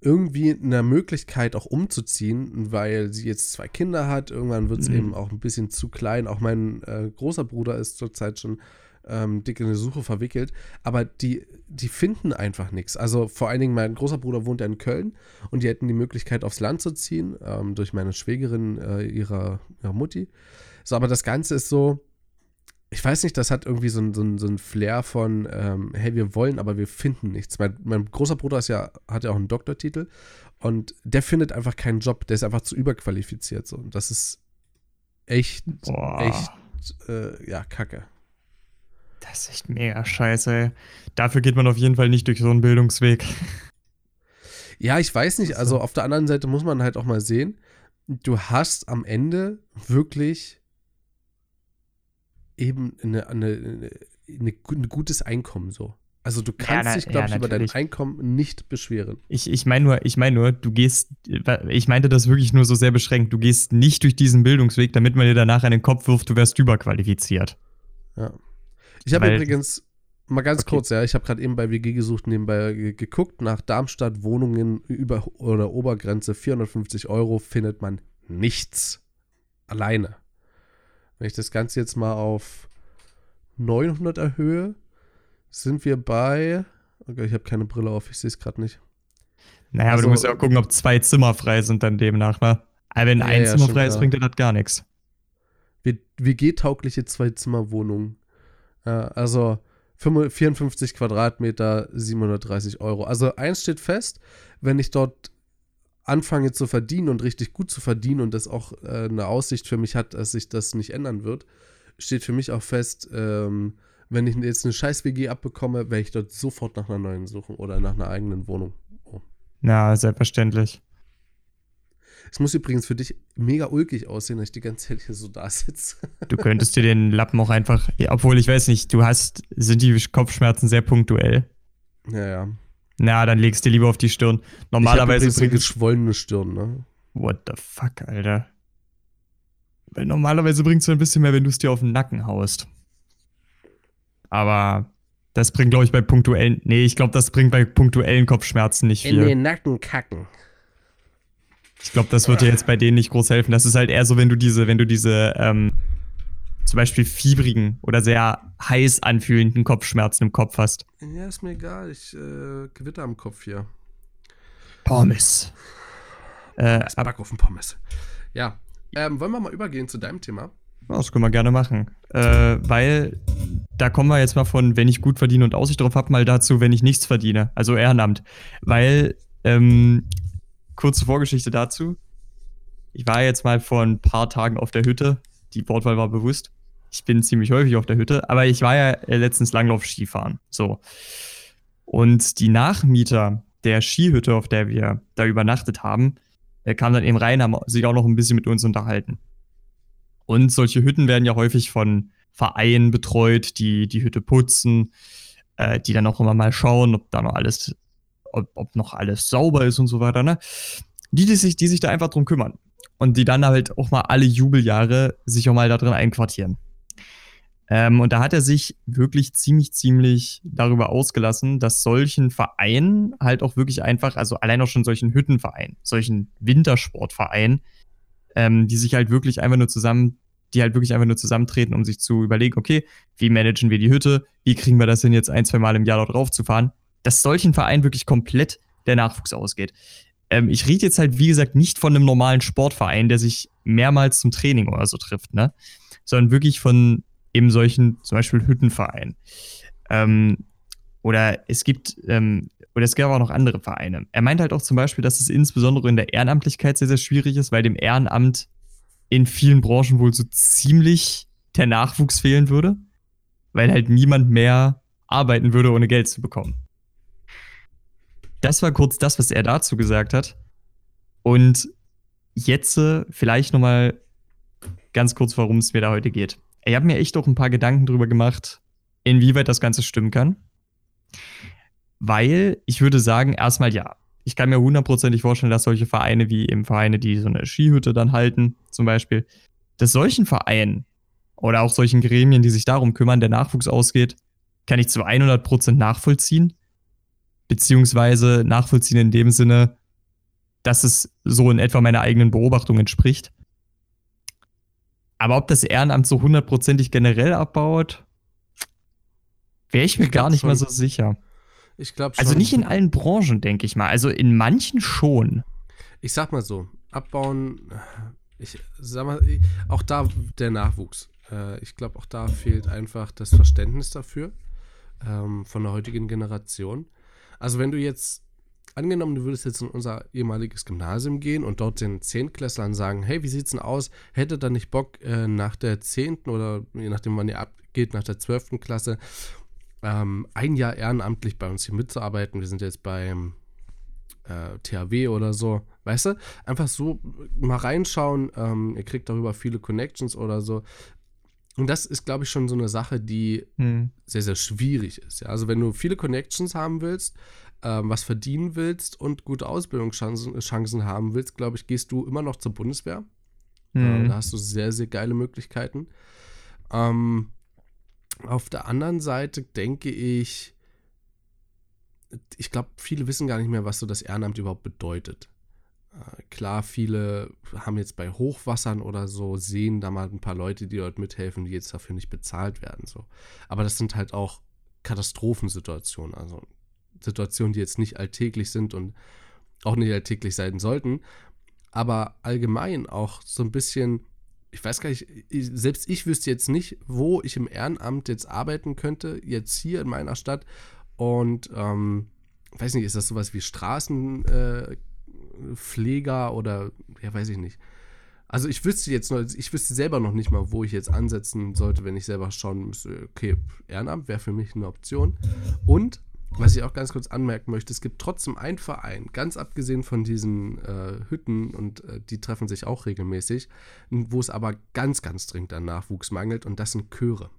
irgendwie eine Möglichkeit auch umzuziehen, weil sie jetzt zwei Kinder hat. Irgendwann wird es mhm. eben auch ein bisschen zu klein. Auch mein äh, großer Bruder ist zurzeit schon ähm, dick in eine Suche verwickelt. Aber die, die finden einfach nichts. Also vor allen Dingen, mein großer Bruder wohnt ja in Köln und die hätten die Möglichkeit, aufs Land zu ziehen, ähm, durch meine Schwägerin äh, ihrer, ihrer Mutti. So, aber das Ganze ist so, ich weiß nicht, das hat irgendwie so ein, so ein, so ein Flair von, ähm, hey, wir wollen, aber wir finden nichts. Mein, mein großer Bruder ist ja, hat ja auch einen Doktortitel und der findet einfach keinen Job, der ist einfach zu überqualifiziert. So. Und das ist echt, Boah. echt, äh, ja, kacke. Das ist echt mega scheiße, ey. Dafür geht man auf jeden Fall nicht durch so einen Bildungsweg. Ja, ich weiß nicht. Also auf der anderen Seite muss man halt auch mal sehen, du hast am Ende wirklich eben eine, eine, eine, ein gutes Einkommen so. Also du kannst Ja, na- dich, glaube ja, ich, über dein. Einkommen nicht beschweren. Ich, ich meine nur, ich meine nur, du gehst, ich meinte das wirklich nur so sehr beschränkt, du gehst nicht durch diesen Bildungsweg, damit man dir danach an den Kopf wirft, du wärst überqualifiziert. Ja. Ich habe übrigens, mal ganz Okay. kurz, ja, ich habe gerade eben bei WG gesucht, nebenbei ge- geguckt, nach Darmstadt Wohnungen über oder Obergrenze 450 Euro findet man nichts. Alleine. Wenn ich das Ganze jetzt mal auf 900 erhöhe, sind wir bei, okay, ich habe keine Brille auf, ich sehe es gerade nicht. Naja, aber Also- du musst ja auch gucken, ob zwei Zimmer frei sind dann demnach, ne? Aber wenn Ja, ein ja, Zimmer frei ist, bringt dir das gar nichts. WG-taugliche Zwei-Zimmer-Wohnung. Ja, also 55 54 Quadratmeter, 730 Euro. Also eins steht fest, wenn ich dort anfange zu verdienen und richtig gut zu verdienen und das auch äh, eine Aussicht für mich hat, dass sich das nicht ändern wird, steht für mich auch fest, ähm, wenn ich jetzt eine scheiß WG abbekomme, werde ich dort sofort nach einer neuen suchen oder nach einer eigenen Wohnung. Oh. Na, selbstverständlich. Es muss übrigens für dich mega ulkig aussehen, dass ich die ganze Zeit hier so da sitze. Du könntest dir den Lappen auch einfach, ja, obwohl ich weiß nicht, du hast, sind die Kopfschmerzen sehr punktuell? ja, ja. Na, dann legst du lieber auf die Stirn. ich Normalerweise übrigens eine bringt geschwollene Stirn, ne? What the fuck, Alter? Weil normalerweise bringt es ein bisschen mehr, wenn du es dir auf den Nacken haust. Aber das bringt, glaube ich, bei punktuellen. Nee, ich glaube, das bringt bei punktuellen Kopfschmerzen nicht In viel. den Nacken kacken. Ich glaube, das wird dir jetzt bei denen nicht groß helfen. Das ist halt eher so, wenn du diese, wenn du diese, ähm, zum Beispiel fiebrigen oder sehr heiß anfühlenden Kopfschmerzen im Kopf hast. Ja, ist mir egal. Ich äh, gewitter am Kopf hier. Pommes. Äh, Das Back auf den Pommes. Ja. Ähm, wollen wir mal übergehen zu deinem Thema? Das können wir gerne machen. Äh, weil da kommen wir jetzt mal von, wenn ich gut verdiene und Aussicht drauf habe, mal dazu, wenn ich nichts verdiene. Also Ehrenamt. Weil, ähm, kurze Vorgeschichte dazu. Ich war jetzt mal vor ein paar Tagen auf der Hütte. Die Wortwahl war bewusst. Ich bin ziemlich häufig auf der Hütte, aber ich war ja äh, letztens Langlauf-Skifahren. So. Und die Nachmieter der Skihütte, auf der wir da übernachtet haben, äh, kamen dann eben rein, haben sich auch noch ein bisschen mit uns unterhalten. Und solche Hütten werden ja häufig von Vereinen betreut, die die Hütte putzen, äh, die dann auch immer mal schauen, ob da noch alles, ob, ob noch alles sauber ist und so weiter, ne? Die, die sich, die sich da einfach drum kümmern. Und die dann halt auch mal alle Jubeljahre sich auch mal da drin einquartieren. Ähm, und da hat er sich wirklich ziemlich, ziemlich darüber ausgelassen, dass solchen Vereinen halt auch wirklich einfach, also allein auch schon solchen Hüttenvereinen, solchen Wintersportvereinen, ähm, die sich halt wirklich einfach nur zusammen, die halt wirklich einfach nur zusammentreten, um sich zu überlegen, okay, wie managen wir die Hütte, wie kriegen wir das hin, jetzt ein, zwei Mal im Jahr dort raufzufahren, dass solchen Vereinen wirklich komplett der Nachwuchs ausgeht. Ähm, ich rede jetzt halt, wie gesagt, nicht von einem normalen Sportverein, der sich mehrmals zum Training oder so trifft, ne? Sondern wirklich von eben solchen, zum Beispiel Hüttenvereinen. Ähm, oder es gibt, ähm, oder es gab auch noch andere Vereine. Er meint halt auch zum Beispiel, dass es insbesondere in der Ehrenamtlichkeit sehr, sehr schwierig ist, weil dem Ehrenamt in vielen Branchen wohl so ziemlich der Nachwuchs fehlen würde, weil halt niemand mehr arbeiten würde, ohne Geld zu bekommen. Das war kurz das, was er dazu gesagt hat. Und jetzt äh, vielleicht noch mal ganz kurz, worum es mir da heute geht. Ich habe mir echt auch ein paar Gedanken drüber gemacht, inwieweit das Ganze stimmen kann. Weil ich würde sagen, erstmal ja. Ich kann mir hundertprozentig vorstellen, dass solche Vereine wie eben Vereine, die so eine Skihütte dann halten, zum Beispiel, dass solchen Vereinen oder auch solchen Gremien, die sich darum kümmern, der Nachwuchs ausgeht, kann ich zu 100% nachvollziehen. Beziehungsweise nachvollziehen in dem Sinne, dass es so in etwa meiner eigenen Beobachtung entspricht. Aber ob das Ehrenamt so hundertprozentig generell abbaut, wäre ich mir Ich gar nicht mal schon. so sicher. Ich glaube schon. Also nicht in allen Branchen, denke ich mal. Also in manchen schon. Ich sag mal so, abbauen, ich sag mal, auch da der Nachwuchs. Äh, ich glaube, auch da fehlt einfach das Verständnis dafür ähm, von der heutigen Generation. Also wenn du jetzt, angenommen, du würdest jetzt in unser ehemaliges Gymnasium gehen und dort den Zehntklässlern sagen, hey, wie sieht's denn aus? Hättet ihr nicht Bock, äh, nach der zehnten oder je nachdem, wann ihr abgeht, nach der zwölften Klasse, ähm, ein Jahr ehrenamtlich bei uns hier mitzuarbeiten? Wir sind jetzt beim äh, THW oder so. Weißt du? Einfach so mal reinschauen. Ähm, ihr kriegt darüber viele Connections oder so. Und das ist, glaube ich, schon so eine Sache, die Hm. sehr, sehr schwierig ist. Ja? Also wenn du viele Connections haben willst, ähm, was verdienen willst und gute Ausbildungschancen Chancen haben willst, glaube ich, gehst du immer noch zur Bundeswehr. Äh, Hm. da hast du sehr, sehr geile Möglichkeiten. Ähm, auf der anderen Seite denke ich, ich glaube, viele wissen gar nicht mehr, was so das Ehrenamt überhaupt bedeutet. Äh, klar, viele haben jetzt bei Hochwassern oder so, sehen da mal ein paar Leute, die dort mithelfen, die jetzt dafür nicht bezahlt werden. So. Aber das sind halt auch Katastrophensituationen, also Situationen, die jetzt nicht alltäglich sind und auch nicht alltäglich sein sollten. Aber allgemein auch so ein bisschen, ich weiß gar nicht, ich, selbst ich wüsste jetzt nicht, wo ich im Ehrenamt jetzt arbeiten könnte, jetzt hier in meiner Stadt. Und ähm, weiß nicht, ist das sowas wie Straßenpfleger äh, Pfleger oder ja, weiß ich nicht. Also ich wüsste jetzt noch, ich wüsste selber noch nicht mal, wo ich jetzt ansetzen sollte, wenn ich selber schauen müsste, okay, Ehrenamt wäre für mich eine Option. Und was ich auch ganz kurz anmerken möchte, es gibt trotzdem einen Verein, ganz abgesehen von diesen äh, Hütten und äh, die treffen sich auch regelmäßig, wo es aber ganz, ganz dringend an Nachwuchs mangelt und das sind Chöre.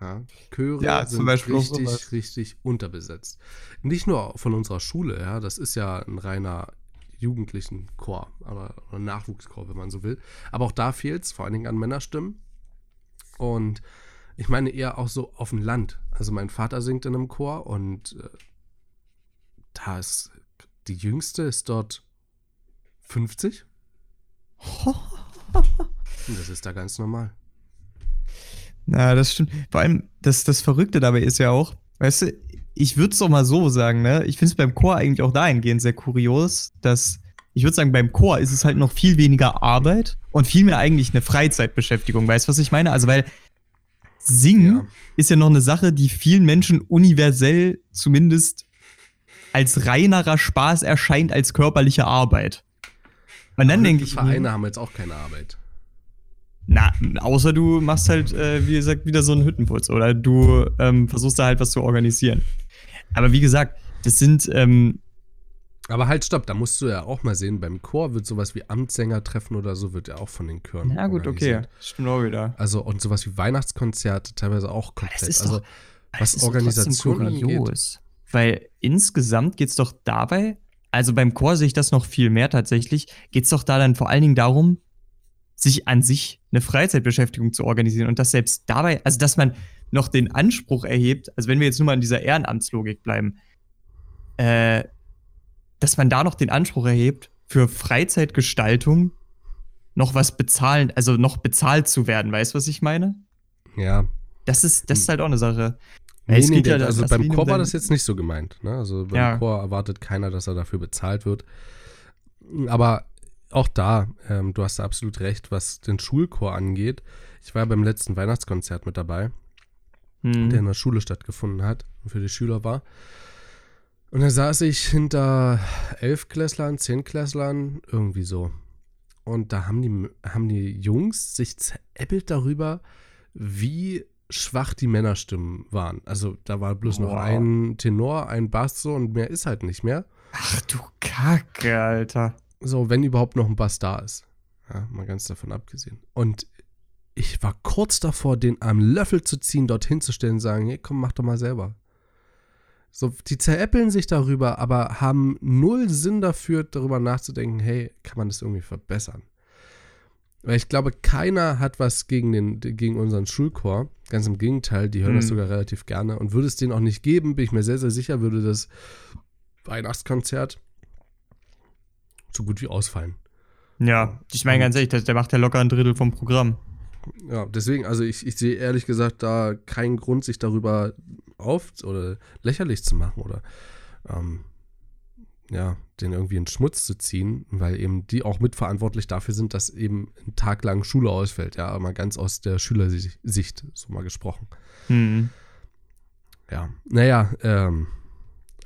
Ja, Chöre Ja, sind richtig, richtig unterbesetzt. Nicht nur von unserer Schule, ja, das ist ja ein reiner jugendlichen Chor, aber oder Nachwuchschor, wenn man so will. Aber auch da fehlt es, vor allen Dingen an Männerstimmen. Und ich meine eher auch so auf dem Land. Also mein Vater singt in einem Chor und äh, da ist die jüngste ist dort 50 und das ist da ganz normal. Na, das stimmt. Vor allem, das, das Verrückte dabei ist ja auch, weißt du, ich würde es doch mal so sagen, ne? Ich finde es beim Chor eigentlich auch dahingehend sehr kurios, dass ich würde sagen, beim Chor ist es halt noch viel weniger Arbeit und viel mehr eigentlich eine Freizeitbeschäftigung. Weißt du, was ich meine? Also, weil Singen Ja. ist ja noch eine Sache, die vielen Menschen universell zumindest als reinerer Spaß erscheint als körperliche Arbeit. Und dann denke die ich. Vereine haben jetzt auch keine Arbeit. Na, außer du machst halt, äh, wie gesagt, wieder so einen Hüttenputz oder du ähm, versuchst da halt was zu organisieren. Aber wie gesagt, das sind, ähm, Aber halt, stopp, da musst du ja auch mal sehen, beim Chor wird sowas wie Amtssängertreffen oder so, wird ja auch von den Chören. na gut, okay, stimmt auch wieder. Also und sowas wie Weihnachtskonzerte teilweise auch komplett. das ist also doch- was Das Organisation kurios. Weil insgesamt geht's doch dabei, also beim Chor sehe ich das noch viel mehr tatsächlich, geht's doch da dann vor allen Dingen darum, sich an sich eine Freizeitbeschäftigung zu organisieren und dass selbst dabei, also dass man noch den Anspruch erhebt, also wenn wir jetzt nur mal in dieser Ehrenamtslogik bleiben, äh, dass man da noch den Anspruch erhebt, für Freizeitgestaltung noch was bezahlen, also noch bezahlt zu werden, weißt du, was ich meine? ja. Das ist, das ist halt auch eine Sache. Nee, Es nee, geht ja der, da- also das beim Chor war das jetzt nicht so gemeint. Ne? Also beim Ja. Chor erwartet keiner, dass er dafür bezahlt wird. Aber auch da, ähm, du hast da absolut recht, was den Schulchor angeht. Ich war beim letzten Weihnachtskonzert mit dabei, Hm. der in der Schule stattgefunden hat und für die Schüler war. Und da saß ich hinter Elfklässlern, Zehnklässlern, irgendwie so. Und da haben die, haben die Jungs sich zeräppelt darüber, wie schwach die Männerstimmen waren. Also da war bloß noch Wow. ein Tenor, ein Bass so und mehr ist halt nicht mehr. Ach du Kacke, Alter. So, wenn überhaupt noch ein Bass da ist. Ja, mal ganz davon abgesehen. Und ich war kurz davor, den am Löffel zu ziehen, dorthin zu stellen und sagen, hey, komm, mach doch mal selber. So, die zeräppeln sich darüber, aber haben null Sinn dafür, darüber nachzudenken, hey, kann man das irgendwie verbessern? Weil ich glaube, keiner hat was gegen, den, gegen unseren Schulchor. Ganz im Gegenteil, die hören das Mhm. sogar relativ gerne. Und würde es denen auch nicht geben, bin ich mir sehr, sehr sicher, würde das Weihnachtskonzert so gut wie ausfallen. Ja, ich meine ganz ehrlich, der, macht ja locker ein Drittel vom Programm. Ja, deswegen, also ich, ich sehe ehrlich gesagt da keinen Grund, sich darüber auf oder lächerlich zu machen oder ähm, ja, den irgendwie in Schmutz zu ziehen, weil eben die auch mitverantwortlich dafür sind, dass eben ein Tag lang Schule ausfällt, ja, mal ganz aus der Schülersicht, so mal gesprochen. Hm. Ja, naja, ähm,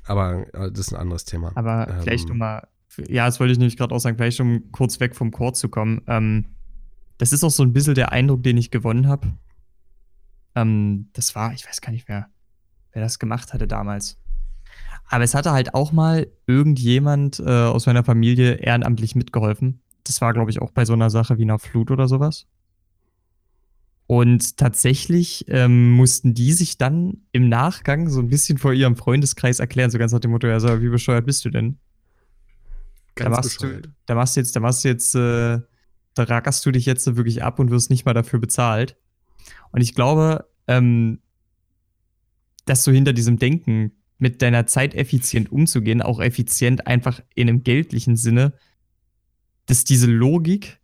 aber äh, das ist ein anderes Thema. Aber Ähm, vielleicht um mal, ja, das wollte ich nämlich gerade auch sagen, vielleicht um kurz weg vom Chor zu kommen. Ähm, das ist auch so ein bisschen der Eindruck, den ich gewonnen habe. Ähm, das war, ich weiß gar nicht mehr, wer das gemacht hatte damals. Aber es hatte halt auch mal irgendjemand äh, aus meiner Familie ehrenamtlich mitgeholfen. Das war, glaube ich, auch bei so einer Sache wie einer Flut oder sowas. Und tatsächlich ähm, mussten die sich dann im Nachgang so ein bisschen vor ihrem Freundeskreis erklären, so ganz nach dem Motto, ja, wie bescheuert bist du denn? Ganz da machst bescheuert. du, da machst du jetzt, da machst du jetzt, äh, da rackerst du dich jetzt wirklich ab und wirst nicht mal dafür bezahlt. Und ich glaube, ähm, dass du hinter diesem Denken mit deiner Zeit effizient umzugehen, auch effizient einfach in einem geldlichen Sinne, dass diese Logik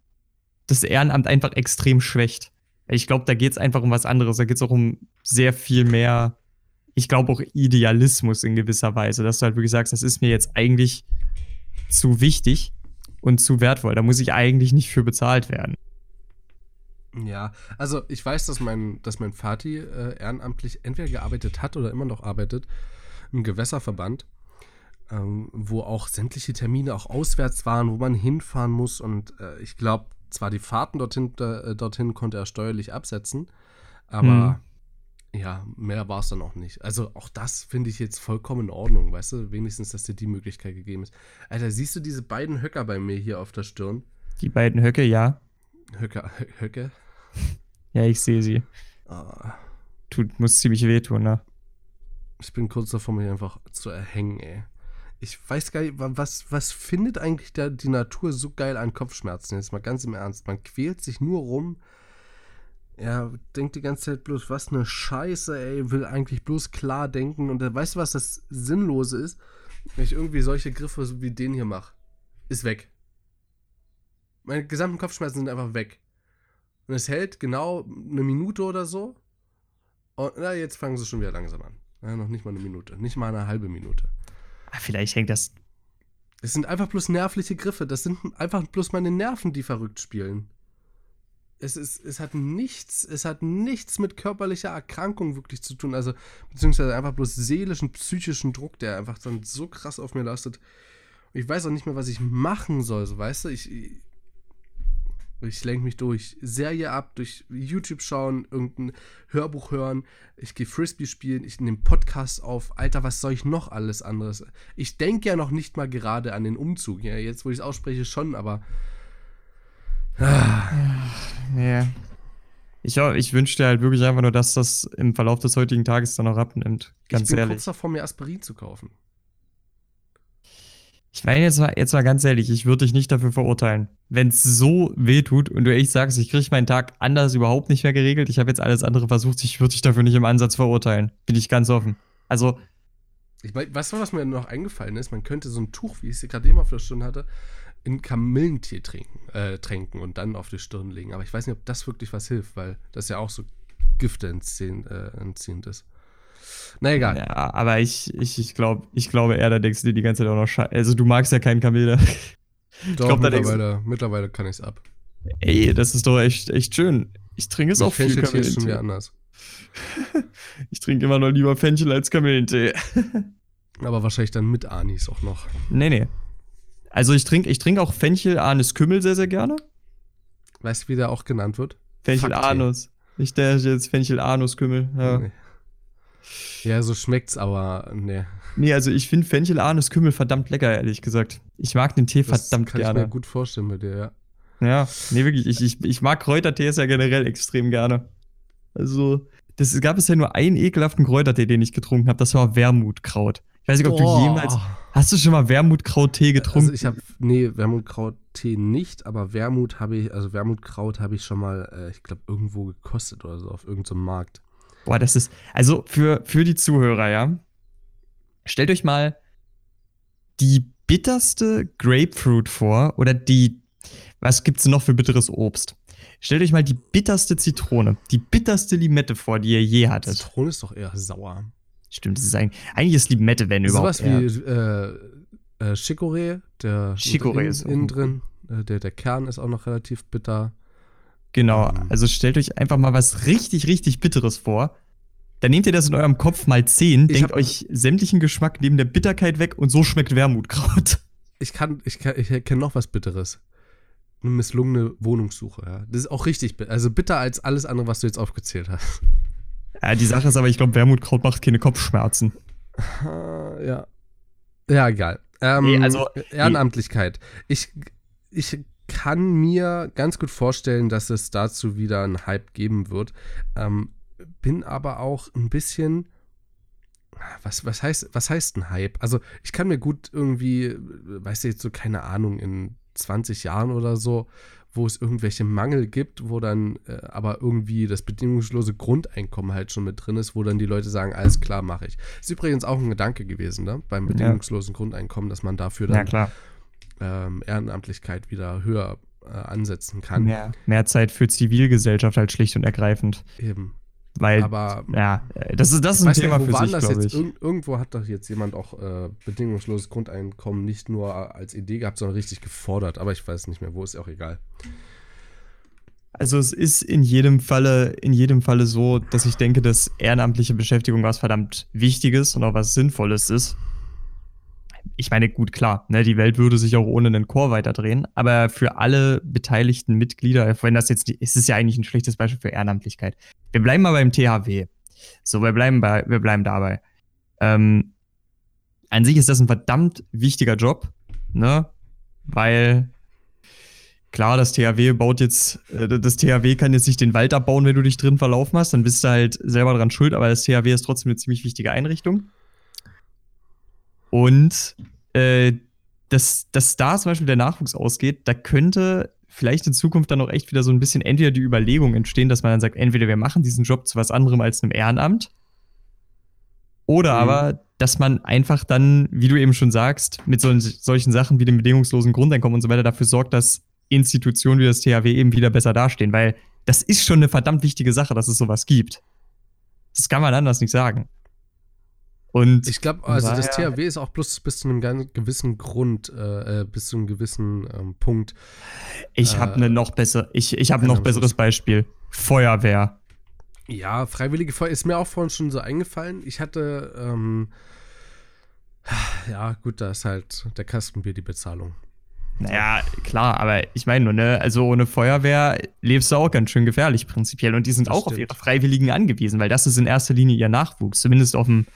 das Ehrenamt einfach extrem schwächt. Ich glaube, da geht es einfach um was anderes. Da geht es auch um sehr viel mehr, ich glaube auch Idealismus in gewisser Weise, dass du halt wirklich sagst, das ist mir jetzt eigentlich zu wichtig und zu wertvoll. Da muss ich eigentlich nicht für bezahlt werden. Ja, also ich weiß, dass mein, dass mein Vati äh, ehrenamtlich entweder gearbeitet hat oder immer noch arbeitet im Gewässerverband, ähm, wo auch sämtliche Termine auch auswärts waren, wo man hinfahren muss. Und äh, ich glaube, zwar die Fahrten dorthin, äh, dorthin konnte er steuerlich absetzen, aber ja, mehr war es dann auch nicht. Also auch das finde ich jetzt vollkommen in Ordnung, weißt du? Wenigstens, dass dir die Möglichkeit gegeben ist. Alter, siehst du diese beiden Höcker bei mir hier auf der Stirn? Die beiden Höcke, ja. Höcker, Hö- Höcke? Ja, ich sehe sie. Ah, Tut, muss ziemlich wehtun, ne? ich bin kurz davor, mich einfach zu erhängen, ey. Ich weiß gar nicht, wa- was, was findet eigentlich da die Natur so geil an Kopfschmerzen? Jetzt mal ganz im Ernst. Man quält sich nur rum. Ja, denkt die ganze Zeit bloß, was eine Scheiße, ey. Will eigentlich bloß klar denken. Und weißt du, was das Sinnlose ist? Wenn ich irgendwie solche Griffe so wie den hier mache. Ist weg. Meine gesamten Kopfschmerzen sind einfach weg. Und es hält genau eine Minute oder so. Und na, jetzt fangen sie schon wieder langsam an. Ja, noch nicht mal eine Minute. Nicht mal eine halbe Minute. Ah, Vielleicht hängt das. Es sind einfach bloß nervliche Griffe. Das sind einfach bloß meine Nerven, die verrückt spielen. Es, ist, es hat nichts, es hat nichts mit körperlicher Erkrankung wirklich zu tun. Also, beziehungsweise einfach bloß seelischen, psychischen Druck, der einfach dann so krass auf mir lastet. Ich weiß auch nicht mehr, was ich machen soll, so weißt du? Ich, ich, lenke mich durch Serie ab, durch YouTube schauen, irgendein Hörbuch hören, ich gehe Frisbee spielen, ich nehme Podcast auf. Alter, was soll ich noch alles anderes? Ich denke ja noch nicht mal gerade an den Umzug. Ja, jetzt, wo ich es ausspreche, schon, aber. Nee. Ich, hau- ich wünsche dir halt wirklich einfach nur, dass das im Verlauf des heutigen Tages dann auch abnimmt. Ganz ich bin ehrlich. kurz davor, mir Aspirin zu kaufen. Ich meine jetzt mal, jetzt mal ganz ehrlich, ich würde dich nicht dafür verurteilen. Wenn es so weh tut und du echt sagst, ich kriege meinen Tag anders überhaupt nicht mehr geregelt, ich habe jetzt alles andere versucht, ich würde dich dafür nicht im Ansatz verurteilen. Bin ich ganz offen. Also, Ich mein, weißt du, was mir noch eingefallen ist? Man könnte so ein Tuch, wie ich es gerade eben auf der Stirn hatte, in Kamillentee trinken, äh, tränken und dann auf die Stirn legen. Aber ich weiß nicht, ob das wirklich was hilft, weil das ja auch so Gifte entziehend, äh, entziehend ist. Na egal. ja, aber ich, ich, ich, glaub, ich glaube eher, da denkst du dir die ganze Zeit auch noch Scheiße. Also, du magst ja keinen Kamel. da. Doch, glaub, da denkst du- mittlerweile, mittlerweile kann ich es ab. Ey, das ist doch echt, echt schön. Ich trinke es auch viel Fenchel ist schon Kamillentee. wieder anders. Ich trinke immer noch lieber Fenchel als Kamillentee. Aber wahrscheinlich dann mit Anis auch noch. Nee, nee. Also ich trinke ich trink auch Fenchel Anis Kümmel sehr, sehr gerne. Weißt du, wie der auch genannt wird? Fenchel Fuck-Tee. Anus. Ich der jetzt Fenchel Anus Kümmel. Ja. Nee. Ja, so schmeckt's, aber nee. Nee, also ich finde Fenchel Anus Kümmel verdammt lecker, ehrlich gesagt. Ich mag den Tee Das verdammt kann ich gerne. mir gut vorstellen bei dir, ja. Ja, nee, wirklich. Ich, ich, ich mag Kräutertees ja generell extrem gerne. Also, das gab es ja nur einen ekelhaften Kräutertee, den ich getrunken habe. Das war Wermutkraut. Ich weiß nicht, ob Boah. du jemals. Hast du schon mal Wermutkraut-Tee getrunken? Also ich habe, nee, Wermutkraut-Tee nicht, aber Wermut habe ich, also Wermutkraut habe ich schon mal, äh, ich glaube, irgendwo gekostet oder so, auf irgendeinem Markt. Boah, das ist. Also für, für die Zuhörer, ja. Stellt euch mal die bitterste Grapefruit vor oder die. Was gibt's noch für bitteres Obst? Stellt euch mal die bitterste Zitrone, die bitterste Limette vor, die ihr je hattet. Zitrone ist doch eher sauer. Stimmt, das ist eigentlich, eigentlich ist Limette, wenn überhaupt. Sowas wie äh, äh, Chicorée, der Chicorée innen, ist innen drin. Äh, der, der Kern ist auch noch relativ bitter. Genau, Ähm. also stellt euch einfach mal was richtig, richtig Bitteres vor. Dann nehmt ihr das in eurem Kopf mal 10, Ich denkt hab- euch sämtlichen Geschmack neben der Bitterkeit weg und so schmeckt Wermutkraut. Ich kann, ich kann, ich kenne noch was Bitteres. Eine misslungene Wohnungssuche, ja. Das ist auch richtig bitter. Also bitter als alles andere, was du jetzt aufgezählt hast. Ja, die Sache ist aber, ich glaube, Wermutkraut macht keine Kopfschmerzen. Ah, ja. Ja, egal. Ähm, Nee, also- Ehrenamtlichkeit. Ich, ich kann mir ganz gut vorstellen, dass es dazu wieder einen Hype geben wird. Ähm, bin aber auch ein bisschen. Was, was, heißt, was heißt ein Hype? Also, ich kann mir gut irgendwie, weißt du, jetzt so keine Ahnung, in 20 Jahren oder so, wo es irgendwelche Mangel gibt, wo dann äh, aber irgendwie das bedingungslose Grundeinkommen halt schon mit drin ist, wo dann die Leute sagen, alles klar, mache ich. Ist übrigens auch ein Gedanke gewesen, ne? Beim bedingungslosen Grundeinkommen, dass man dafür Ja, dann klar. ähm, Ehrenamtlichkeit wieder höher äh, ansetzen kann. Mehr, mehr Zeit für Zivilgesellschaft halt schlicht und ergreifend. Eben. Weil, Aber ja, das ist, das ist ein Thema nicht, für sich, glaube ich. Irg irgendwo hat doch jetzt jemand auch äh, bedingungsloses Grundeinkommen nicht nur als Idee gehabt, sondern richtig gefordert. Aber ich weiß nicht mehr, wo ist auch egal. Also es ist in jedem Falle, in jedem Falle so, dass ich denke, dass ehrenamtliche Beschäftigung was verdammt Wichtiges und auch was Sinnvolles ist. Ich meine, gut, klar, ne, die Welt würde sich auch ohne einen Chor weiterdrehen, aber für alle beteiligten Mitglieder, wenn das jetzt, es ist ja eigentlich ein schlechtes Beispiel für Ehrenamtlichkeit. Wir bleiben mal beim THW. So, wir bleiben bei, wir bleiben dabei. Ähm, an sich ist das ein verdammt wichtiger Job, ne, weil Klar, das THW baut jetzt, äh, das THW kann jetzt nicht den Wald abbauen, wenn du dich drin verlaufen hast, dann bist du halt selber dran schuld, aber das THW ist trotzdem eine ziemlich wichtige Einrichtung. Und äh, dass, dass da zum Beispiel der Nachwuchs ausgeht, da könnte vielleicht in Zukunft dann auch echt wieder so ein bisschen entweder die Überlegung entstehen, dass man dann sagt, entweder wir machen diesen Job zu was anderem als einem Ehrenamt, oder Mhm. aber, dass man einfach dann, wie du eben schon sagst, mit so, solchen Sachen wie dem bedingungslosen Grundeinkommen und so weiter dafür sorgt, dass Institutionen wie das THW eben wieder besser dastehen, weil das ist schon eine verdammt wichtige Sache, dass es sowas gibt. Das kann man anders nicht sagen. Und Ich glaube, also das THW ist auch bloß bis zu einem ganz gewissen Grund, äh, äh, bis zu einem gewissen ähm, Punkt. ich habe äh, eine noch besser, ich, ich habe noch besseres. Beispiel. Feuerwehr. Ja, Freiwillige Feuer ist mir auch vorhin schon so eingefallen. Ich hatte, ähm, ja, gut, da ist halt der Kastenbier die Bezahlung. Naja, klar, aber ich meine nur, ne, also ohne Feuerwehr lebst du auch ganz schön gefährlich prinzipiell. Und die sind Das auch auf stimmt. ihre Freiwilligen angewiesen, weil das ist in erster Linie ihr Nachwuchs. Zumindest auf, dem,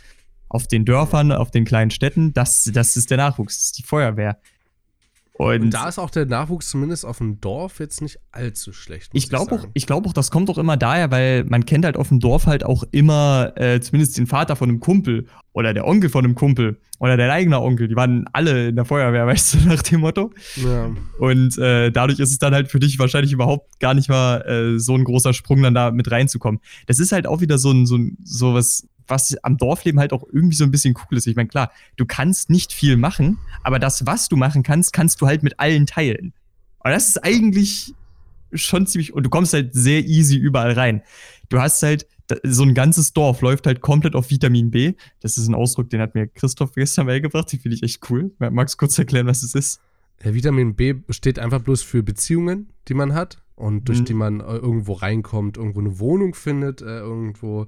auf den Dörfern, auf den kleinen Städten, das, das ist der Nachwuchs, das ist die Feuerwehr. Und, Und da ist auch der Nachwuchs zumindest auf dem Dorf jetzt nicht allzu schlecht. ich glaube auch, ich glaube auch, das kommt auch immer daher, weil man kennt halt auf dem Dorf halt auch immer äh, zumindest den Vater von einem Kumpel oder der Onkel von einem Kumpel oder dein eigener Onkel. Die waren alle in der Feuerwehr, weißt du, nach dem Motto. Ja. Und äh, dadurch ist es dann halt für dich wahrscheinlich überhaupt gar nicht mal äh, so ein großer Sprung, dann da mit reinzukommen. Das ist halt auch wieder so ein, so ein, so was, was am Dorfleben halt auch irgendwie so ein bisschen cool ist. Ich meine, klar, du kannst nicht viel machen, aber das, was du machen kannst, kannst du halt mit allen teilen. Und das ist eigentlich schon ziemlich, und du kommst halt sehr easy überall rein. Du hast halt, so ein ganzes Dorf läuft halt komplett auf Vitamin B. Das ist ein Ausdruck, den hat mir Christoph gestern beigebracht, den finde ich echt cool. Magst du kurz erklären, was es ist? Ja, Vitamin B steht einfach bloß für Beziehungen, die man hat und durch Mhm. die man äh, irgendwo reinkommt, irgendwo eine Wohnung findet, äh, irgendwo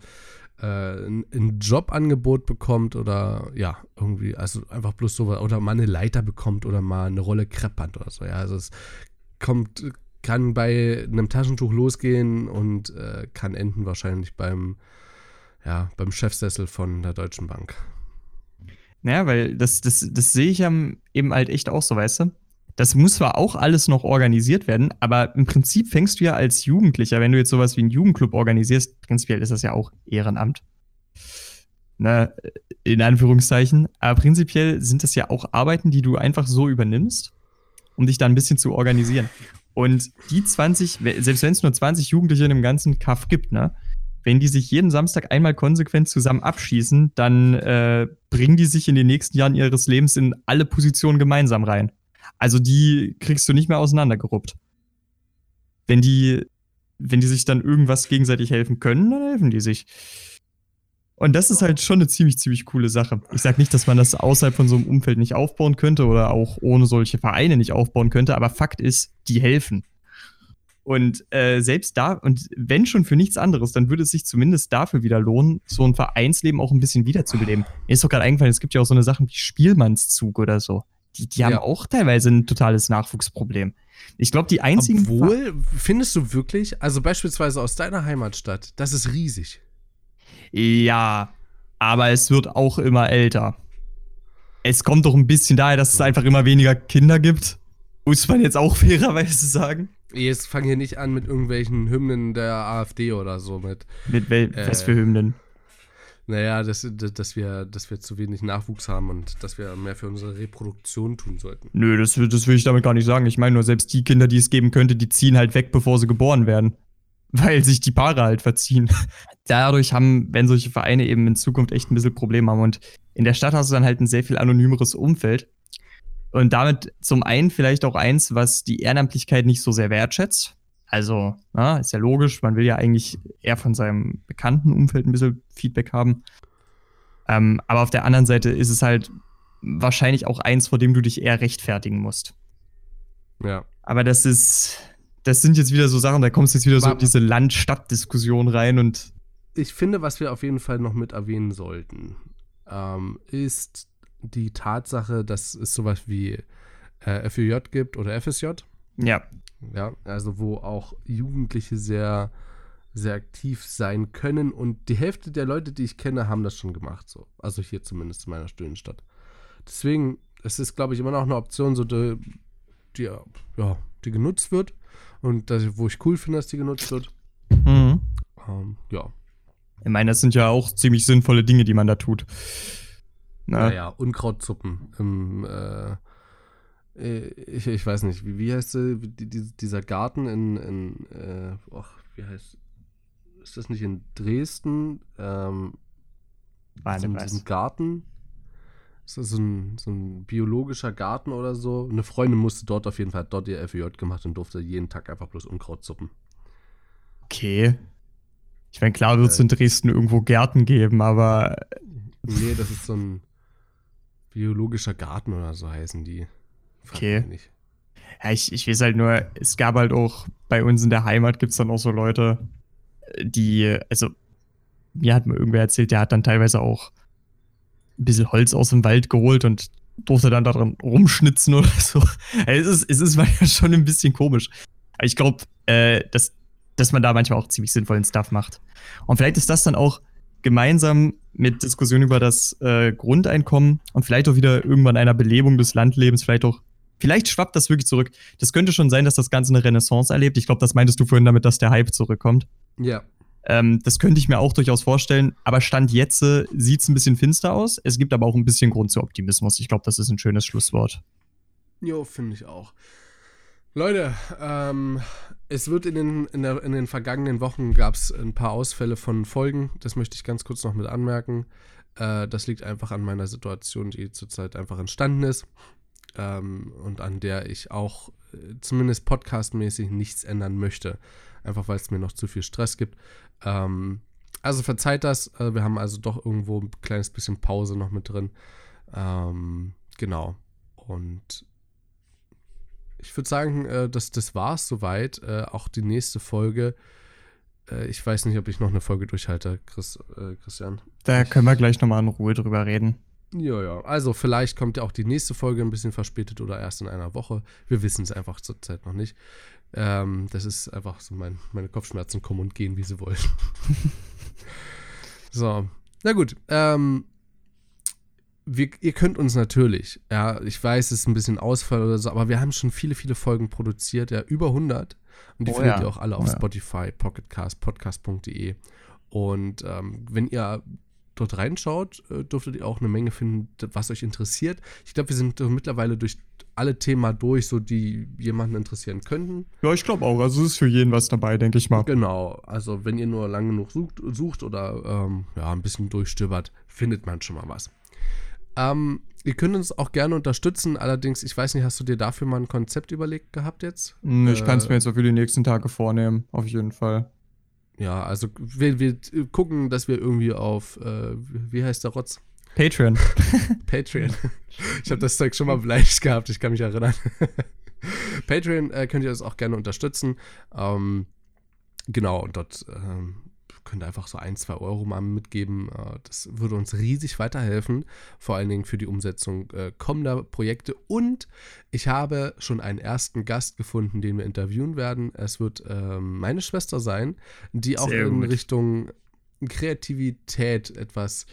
ein, ein Jobangebot bekommt oder ja, irgendwie, also einfach bloß so, oder mal eine Leiter bekommt oder mal eine Rolle Kreppband oder so. Ja, also es kommt, kann bei einem Taschentuch losgehen und äh, kann enden wahrscheinlich beim, ja, beim Chefsessel von der Deutschen Bank. Naja, weil das, das, das sehe ich eben halt echt auch so, weißt du? Das muss zwar auch alles noch organisiert werden, aber im Prinzip fängst du ja als Jugendlicher, wenn du jetzt sowas wie einen Jugendclub organisierst, prinzipiell ist das ja auch Ehrenamt. Ne, in Anführungszeichen. Aber prinzipiell sind das ja auch Arbeiten, die du einfach so übernimmst, um dich da ein bisschen zu organisieren. Und die 20, we- selbst wenn es nur 20 Jugendliche in einem ganzen Kaff gibt, ne, wenn die sich jeden Samstag einmal konsequent zusammen abschießen, dann äh, bringen die sich in den nächsten Jahren ihres Lebens in alle Positionen gemeinsam rein. Also die kriegst du nicht mehr auseinandergeruppt. Wenn die, wenn die sich dann irgendwas gegenseitig helfen können, dann helfen die sich. Und das ist halt schon eine ziemlich, ziemlich coole Sache. Ich sag nicht, dass man das außerhalb von so einem Umfeld nicht aufbauen könnte oder auch ohne solche Vereine nicht aufbauen könnte, aber Fakt ist, die helfen. Und äh, selbst da, und wenn schon für nichts anderes, dann würde es sich zumindest dafür wieder lohnen, so ein Vereinsleben auch ein bisschen wiederzubeleben. Mir ist doch gerade eingefallen, es gibt ja auch so eine Sachen wie Spielmannszug oder so. Die, die haben Ja. auch teilweise ein totales Nachwuchsproblem. Ich glaube, die einzigen. Obwohl, findest du wirklich, also beispielsweise aus deiner Heimatstadt, das ist riesig. Ja, aber es wird auch immer älter. es kommt doch ein bisschen daher, dass es einfach immer weniger Kinder gibt. Muss man jetzt auch fairerweise sagen. Jetzt fangen hier nicht an mit irgendwelchen Hymnen der AfD oder so mit. Mit wel Äh, was für Hymnen? Naja, dass, dass, wir, dass wir zu wenig Nachwuchs haben und dass wir mehr für unsere Reproduktion tun sollten. Nö, das, das will ich damit gar nicht sagen. Ich meine nur, selbst die Kinder, die es geben könnte, die ziehen halt weg, bevor sie geboren werden. Weil sich die Paare halt verziehen. Dadurch haben, wenn solche Vereine eben in Zukunft echt ein bisschen Probleme haben. Und in der Stadt hast du dann halt ein sehr viel anonymeres Umfeld. Und damit zum einen vielleicht auch eins, was die Ehrenamtlichkeit nicht so sehr wertschätzt. Also, na, ist ja logisch, man will ja eigentlich eher von seinem bekannten Umfeld ein bisschen Feedback haben. Ähm, aber auf der anderen Seite ist es halt wahrscheinlich auch eins, vor dem du dich eher rechtfertigen musst. Ja. Aber das ist, das sind jetzt wieder so Sachen, da kommst du jetzt wieder so in diese Land-Stadt-Diskussion rein und Ich finde, was wir auf jeden Fall noch mit erwähnen sollten, ähm, ist die Tatsache, dass es sowas wie äh, FÜJ gibt oder FSJ. ja, Ja, also wo auch Jugendliche sehr, sehr aktiv sein können und die Hälfte der Leute, die ich kenne, haben das schon gemacht. So. Also hier zumindest in meiner stillen Stadt. Deswegen, es ist, glaube ich, immer noch eine Option, so die, die, ja, die genutzt wird und das, wo ich cool finde, dass die genutzt wird. mhm. Ähm, ja. ich meine, das sind ja auch ziemlich sinnvolle Dinge, die man da tut. Na, Naja, Unkrautsuppen. Im, äh, ich, ich weiß nicht, wie, wie heißt sie, die, die, dieser Garten in, in äh, ach, wie heißt, ist das nicht in Dresden? Ähm, Warte, so, diesen Garten? Ist das so ein, so ein biologischer Garten oder so? Eine Freundin musste dort auf jeden Fall, hat dort ihr FJ gemacht und durfte jeden Tag einfach bloß Unkrautsuppen. Okay. Ich meine, klar wird es in Dresden irgendwo Gärten geben, aber Nee, das ist so ein biologischer Garten oder so heißen die. Okay. nicht. ja, ich, ich weiß halt nur, es gab halt auch bei uns in der Heimat gibt es dann auch so Leute, die, also mir hat mal irgendwer erzählt, der hat dann teilweise auch ein bisschen Holz aus dem Wald geholt und durfte dann daran rumschnitzen oder so. Also es ist, es ist manchmal schon ein bisschen komisch. Aber ich glaube, äh, dass, dass man da manchmal auch ziemlich sinnvollen Stuff macht. Und vielleicht ist das dann auch gemeinsam mit Diskussionen über das äh, Grundeinkommen und vielleicht auch wieder irgendwann einer Belebung des Landlebens, vielleicht auch, vielleicht schwappt das wirklich zurück. Das könnte schon sein, dass das Ganze eine Renaissance erlebt. Ich glaube, das meintest du vorhin damit, dass der Hype zurückkommt. Ja, Ähm, das könnte ich mir auch durchaus vorstellen. Aber Stand jetzt äh, sieht es ein bisschen finster aus. Es gibt aber auch ein bisschen Grund zu Optimismus. Ich glaube, das ist ein schönes Schlusswort. Jo, finde ich auch. Leute, ähm, es wird in den, in, der, in den vergangenen Wochen gab es ein paar Ausfälle von Folgen. Das möchte ich ganz kurz noch mit anmerken. Äh, das liegt einfach an meiner Situation, die zurzeit einfach entstanden ist. Ähm, und an der ich auch äh, zumindest podcastmäßig nichts ändern möchte. Einfach weil es mir noch zu viel Stress gibt. Ähm, also verzeiht das. Äh, wir haben also doch irgendwo ein kleines bisschen Pause noch mit drin. Ähm, genau. Und ich würde sagen, äh, das, das war es soweit. Äh, auch die nächste Folge. Äh, ich weiß nicht, ob ich noch eine Folge durchhalte, Chris, äh, Christian. Da können wir gleich nochmal in Ruhe drüber reden. Ja, ja. Also vielleicht kommt ja auch die nächste Folge ein bisschen verspätet oder erst in einer Woche. Wir wissen es einfach zurzeit noch nicht. Ähm, das ist einfach so mein, meine Kopfschmerzen kommen und gehen, wie sie wollen. so. Na gut. Ähm, wir, ihr könnt uns natürlich, ja, ich weiß, es ist ein bisschen Ausfall oder so, aber wir haben schon viele, viele Folgen produziert, ja, über 100. Und die Oh findet ja. ihr auch alle auf Oh ja. Spotify, Pocketcast, podcast.de. Und ähm, wenn ihr dort reinschaut, äh, dürftet ihr auch eine Menge finden, was euch interessiert. Ich glaube, wir sind mittlerweile durch alle Themen durch, so die jemanden interessieren könnten. Ja, ich glaube auch. Also es ist für jeden was dabei, denke ich mal. Genau, also wenn ihr nur lang genug sucht, sucht oder ähm, ja, ein bisschen durchstöbert, findet man schon mal was. Ähm, ihr könnt uns auch gerne unterstützen, allerdings, ich weiß nicht, hast du dir dafür mal ein Konzept überlegt gehabt jetzt? Ich kann es Äh, mir jetzt auch für die nächsten Tage vornehmen, auf jeden Fall. Ja, also wir, wir gucken, dass wir irgendwie auf, äh, wie heißt der Rotz? Patreon. Patreon. Ich habe das Zeug schon mal beleidigt gehabt, ich kann mich erinnern. Patreon äh, könnt ihr das auch gerne unterstützen. Ähm, genau, und dort ähm, könnt ihr einfach so ein, zwei Euro mal mitgeben. Äh, das würde uns riesig weiterhelfen, vor allen Dingen für die Umsetzung äh, kommender Projekte. Und ich habe schon einen ersten Gast gefunden, den wir interviewen werden. Es wird ähm, meine Schwester sein, die auch Sehr in gut. Richtung Kreativität etwas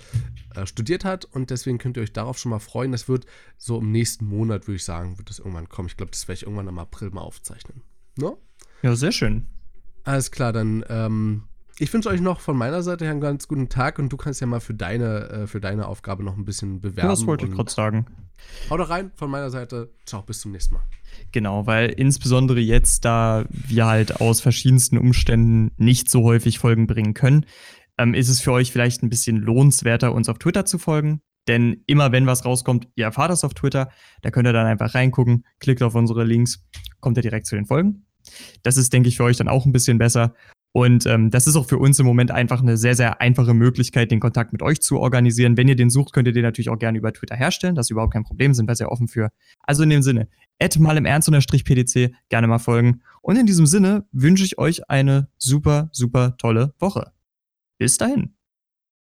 äh, studiert hat und deswegen könnt ihr euch darauf schon mal freuen. Das wird so im nächsten Monat, würde ich sagen, wird das irgendwann kommen. Ich glaube, das werde ich irgendwann im April mal aufzeichnen. No? Ja, sehr schön. Alles klar, dann ähm, ich wünsche euch noch von meiner Seite her einen ganz guten Tag und du kannst ja mal für deine, äh, für deine Aufgabe noch ein bisschen bewerben. das wollte ich gerade sagen. Hau da rein von meiner Seite. Ciao, bis zum nächsten Mal. Genau, weil insbesondere jetzt, da wir halt aus verschiedensten Umständen nicht so häufig Folgen bringen können, ähm, ist es für euch vielleicht ein bisschen lohnenswerter, uns auf Twitter zu folgen. Denn immer wenn was rauskommt, ihr erfahrt das auf Twitter, da könnt ihr dann einfach reingucken, klickt auf unsere Links, kommt ihr direkt zu den Folgen. Das ist, denke ich, für euch dann auch ein bisschen besser. Und ähm, das ist auch für uns im Moment einfach eine sehr, sehr einfache Möglichkeit, den Kontakt mit euch zu organisieren. Wenn ihr den sucht, könnt ihr den natürlich auch gerne über Twitter herstellen. Das ist überhaupt kein Problem, sind wir sehr offen für. Also in dem Sinne, add mal im Ernst unterstrich PDC, gerne mal folgen. Und in diesem Sinne wünsche ich euch eine super, super tolle Woche. Bis dahin.